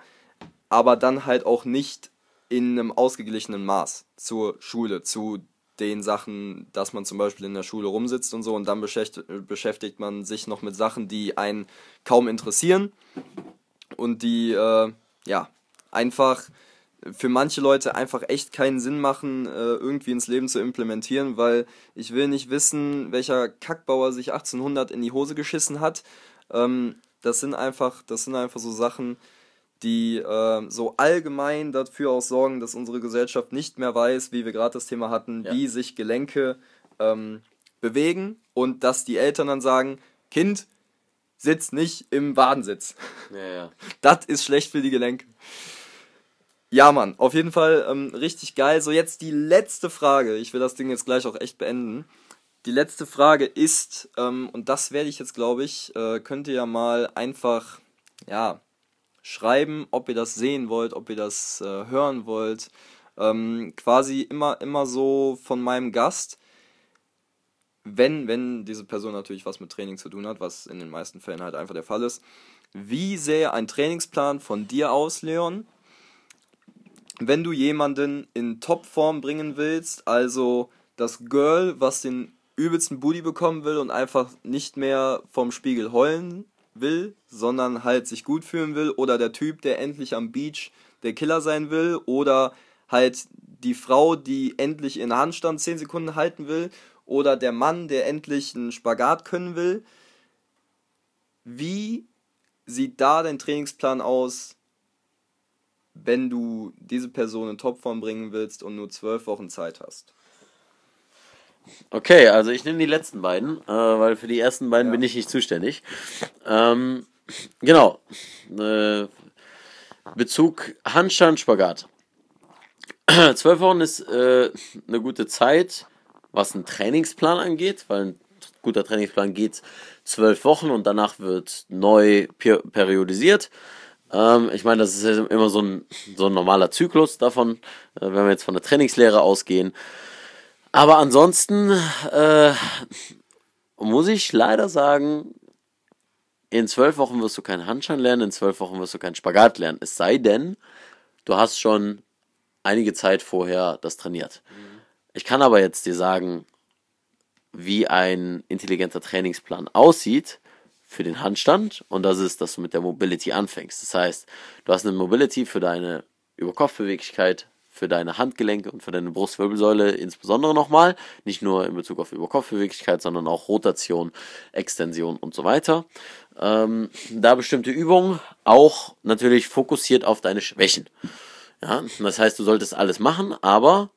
aber dann halt auch nicht in einem ausgeglichenen Maß zur Schule, zu den Sachen, dass man zum Beispiel in der Schule rumsitzt und so und dann beschäftigt, man sich noch mit Sachen, die einen kaum interessieren und die, äh, ja, einfach für manche Leute einfach echt keinen Sinn machen, äh, irgendwie ins Leben zu implementieren, weil ich will nicht wissen, welcher Kackbauer sich 1800 in die Hose geschissen hat. Ähm, das sind einfach, das sind einfach so Sachen, die äh, so allgemein dafür auch sorgen, dass unsere Gesellschaft nicht mehr weiß, wie wir gerade das Thema hatten, ja. wie sich Gelenke ähm, bewegen und dass die Eltern dann sagen, Kind, sitzt nicht im Wadensitz. Ja, ja. Das ist schlecht für die Gelenke. Ja, Mann, auf jeden Fall ähm, richtig geil. So, jetzt die letzte Frage. Ich will das Ding jetzt gleich auch echt beenden. Die letzte Frage ist, ähm, und das werde ich jetzt, glaube ich, äh, könnt ihr ja mal einfach, ja, schreiben, ob ihr das sehen wollt, ob ihr das äh, hören wollt. Ähm, quasi immer, immer so von meinem Gast, wenn, wenn diese Person natürlich was mit Training zu tun hat, was in den meisten Fällen halt einfach der Fall ist. Wie sähe ein Trainingsplan von dir aus, Leon? Wenn du jemanden in Topform bringen willst, also das Girl, was den übelsten Booty bekommen will und einfach nicht mehr vom Spiegel heulen will, sondern halt sich gut fühlen will oder der Typ, der endlich am Beach der Killer sein will oder halt die Frau, die endlich in Handstand 10 Sekunden halten will oder der Mann, der endlich einen Spagat können will. Wie sieht da dein Trainingsplan aus, wenn du diese Person in Topform bringen willst und nur zwölf Wochen Zeit hast? Okay, also ich nehme die letzten beiden, äh, weil für die ersten beiden ja. bin ich nicht zuständig. Ähm, genau. Äh, Bezug Handstand, Spagat. Zwölf Wochen ist äh, eine gute Zeit, was einen Trainingsplan angeht, weil ein guter Trainingsplan geht zwölf Wochen und danach wird neu periodisiert. Ähm, ich meine, das ist immer so ein, so ein normaler Zyklus davon, äh, wenn wir jetzt von der Trainingslehre ausgehen. Aber ansonsten äh, muss ich leider sagen, in zwölf Wochen wirst du keinen Handstand lernen, in zwölf Wochen wirst du keinen Spagat lernen. Es sei denn, du hast schon einige Zeit vorher das trainiert. Mhm. Ich kann aber jetzt dir sagen, wie ein intelligenter Trainingsplan aussieht für den Handstand und das ist, dass du mit der Mobility anfängst. Das heißt, du hast eine Mobility für deine Überkopfbeweglichkeit, für deine Handgelenke und für deine Brustwirbelsäule insbesondere nochmal. Nicht nur in Bezug auf Überkopfbeweglichkeit, sondern auch Rotation, Extension und so weiter. Ähm, da bestimmte Übungen auch natürlich fokussiert auf deine Schwächen. Ja, das heißt, du solltest alles machen, aber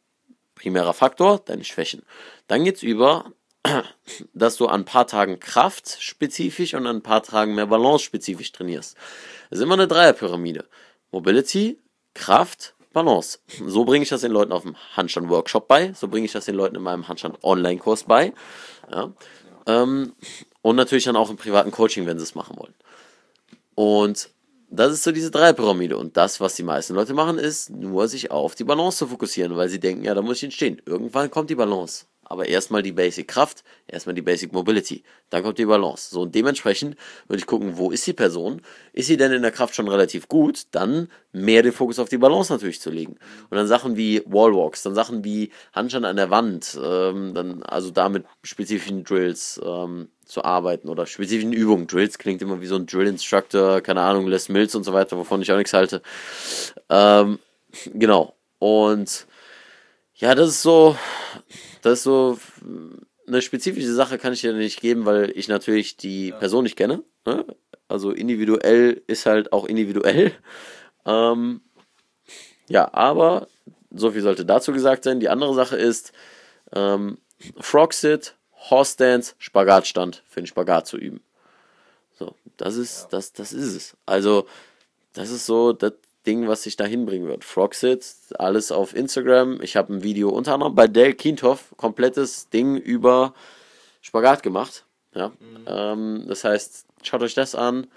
primärer Faktor, deine Schwächen. Dann geht's über, dass du an ein paar Tagen Kraft spezifisch und an ein paar Tagen mehr Balance spezifisch trainierst. Das ist immer eine Dreierpyramide. Mobility, Kraft, Balance. So bringe ich das den Leuten auf dem Handstand-Workshop bei, so bringe ich das den Leuten in meinem Handstand-Online-Kurs bei. Ja. Ähm, und natürlich dann auch im privaten Coaching, wenn sie es machen wollen. Und das ist so diese Dreipyramide. Und das, was die meisten Leute machen, ist nur sich auf die Balance zu fokussieren, weil sie denken, ja, da muss ich entstehen. Irgendwann kommt die Balance. Aber erstmal die Basic Kraft, erstmal die Basic Mobility, dann kommt die Balance. So und dementsprechend würde ich gucken, wo ist die Person? Ist sie denn in der Kraft schon relativ gut? Dann mehr den Fokus auf die Balance natürlich zu legen. Und dann Sachen wie Wallwalks, dann Sachen wie Handstand an der Wand, ähm, dann also da mit spezifischen Drills ähm, zu arbeiten oder spezifischen Übungen. Drills klingt immer wie so ein Drill Instructor, keine Ahnung, Les Mills und so weiter, wovon ich auch nichts halte. Ähm, genau. Und ja, das ist so, das ist so eine spezifische Sache kann ich dir nicht geben, weil ich natürlich die ja. Person nicht kenne. Ne? Also individuell ist halt auch individuell. Ähm, ja, aber so viel sollte dazu gesagt sein. Die andere Sache ist ähm, Frogsit, Horse Dance, Spagatstand für den Spagat zu üben. So, das ist, ja. das, das ist es. Also, das ist so das Ding, was sich da hinbringen wird. Frogsit, alles auf Instagram. Ich habe ein Video unter anderem bei Dale Kienthoff, komplettes Ding über Spagat gemacht. Ja. Mhm. Ähm, das heißt, schaut euch das an.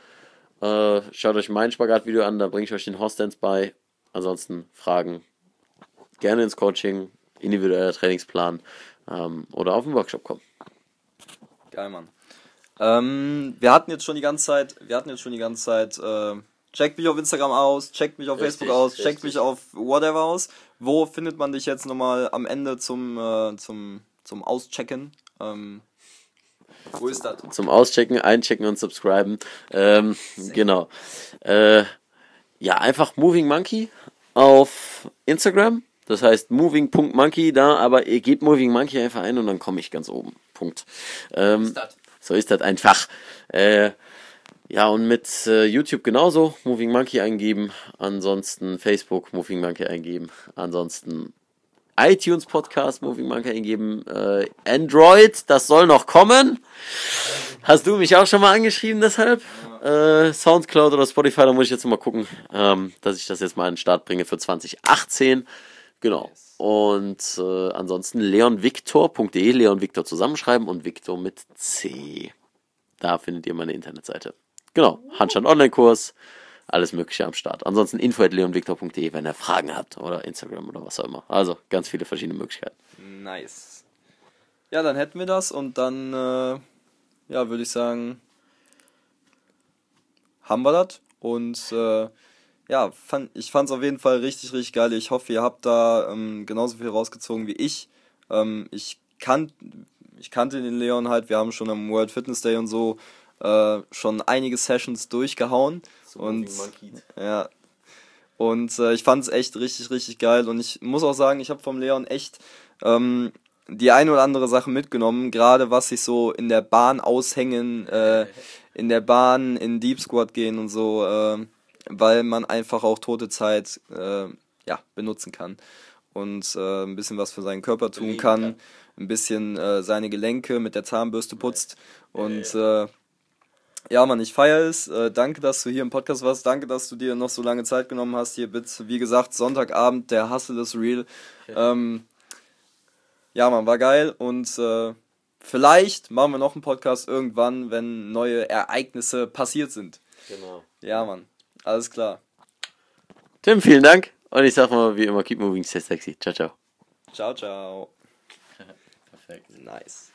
Äh, schaut euch mein Spagat-Video an, da bringe ich euch den Horse Dance bei. Ansonsten Fragen gerne ins Coaching, individueller Trainingsplan ähm, oder auf den Workshop kommen. Geil, Mann. Ähm, wir hatten jetzt schon die ganze Zeit, wir hatten jetzt schon die ganze Zeit äh, Checkt mich auf Instagram aus, checkt mich auf richtig, Facebook aus, richtig. checkt mich auf whatever aus. Wo findet man dich jetzt nochmal am Ende zum, äh, zum, zum Auschecken? Ähm, wo ist das? Zum Auschecken, Einchecken und Subscriben. Ähm, genau. Äh, ja, einfach Moving Monkey auf Instagram. Das heißt moving.monkey da, aber ihr gebt Moving Monkey einfach ein und dann komme ich ganz oben. Punkt. Ähm, ist so ist das einfach. Äh, ja, und mit äh, YouTube genauso. Moving Monkey eingeben. Ansonsten Facebook Moving Monkey eingeben. Ansonsten iTunes Podcast Moving Monkey eingeben. Äh, Android, das soll noch kommen. Hast du mich auch schon mal angeschrieben deshalb? Äh, Soundcloud oder Spotify, da muss ich jetzt mal gucken, ähm, dass ich das jetzt mal an den Start bringe für 2018. Genau. Und äh, ansonsten leonvictor.de, Leon Victor zusammenschreiben und Victor mit C. Da findet ihr meine Internetseite. Genau, Handstand Online-Kurs, alles Mögliche am Start. Ansonsten info.leonviktor.de, wenn ihr Fragen habt oder Instagram oder was auch immer. Also ganz viele verschiedene Möglichkeiten. Nice. Ja, dann hätten wir das und dann, äh, ja, würde ich sagen, haben wir das. Und äh, ja, fand, ich fand es auf jeden Fall richtig, richtig geil. Ich hoffe, ihr habt da ähm, genauso viel rausgezogen wie ich. Ähm, ich, kan ich kannte den Leon halt, wir haben schon am World Fitness Day und so äh, schon einige Sessions durchgehauen. So und ja. Und äh, ich fand es echt richtig, richtig geil. Und ich muss auch sagen, ich habe vom Leon echt ähm, die eine oder andere Sache mitgenommen, gerade was sich so in der Bahn aushängen, äh, in der Bahn in Deep Squat gehen und so, äh, weil man einfach auch tote Zeit äh, ja, benutzen kann. Und äh, ein bisschen was für seinen Körper tun kann, ein bisschen seine Gelenke mit der Zahnbürste putzt. Und ja, Mann, ich feiere es. Äh, danke, dass du hier im Podcast warst. Danke, dass du dir noch so lange Zeit genommen hast. Hier bitte, wie gesagt, Sonntagabend, der Hustle ist real. Ja, ähm, ja Mann, war geil. Und äh, vielleicht machen wir noch einen Podcast irgendwann, wenn neue Ereignisse passiert sind. Genau. Ja, Mann. Alles klar. Tim, vielen Dank. Und ich sag mal wie immer, keep moving, stay sexy. Ciao, ciao. Ciao, ciao. Perfekt. Nice.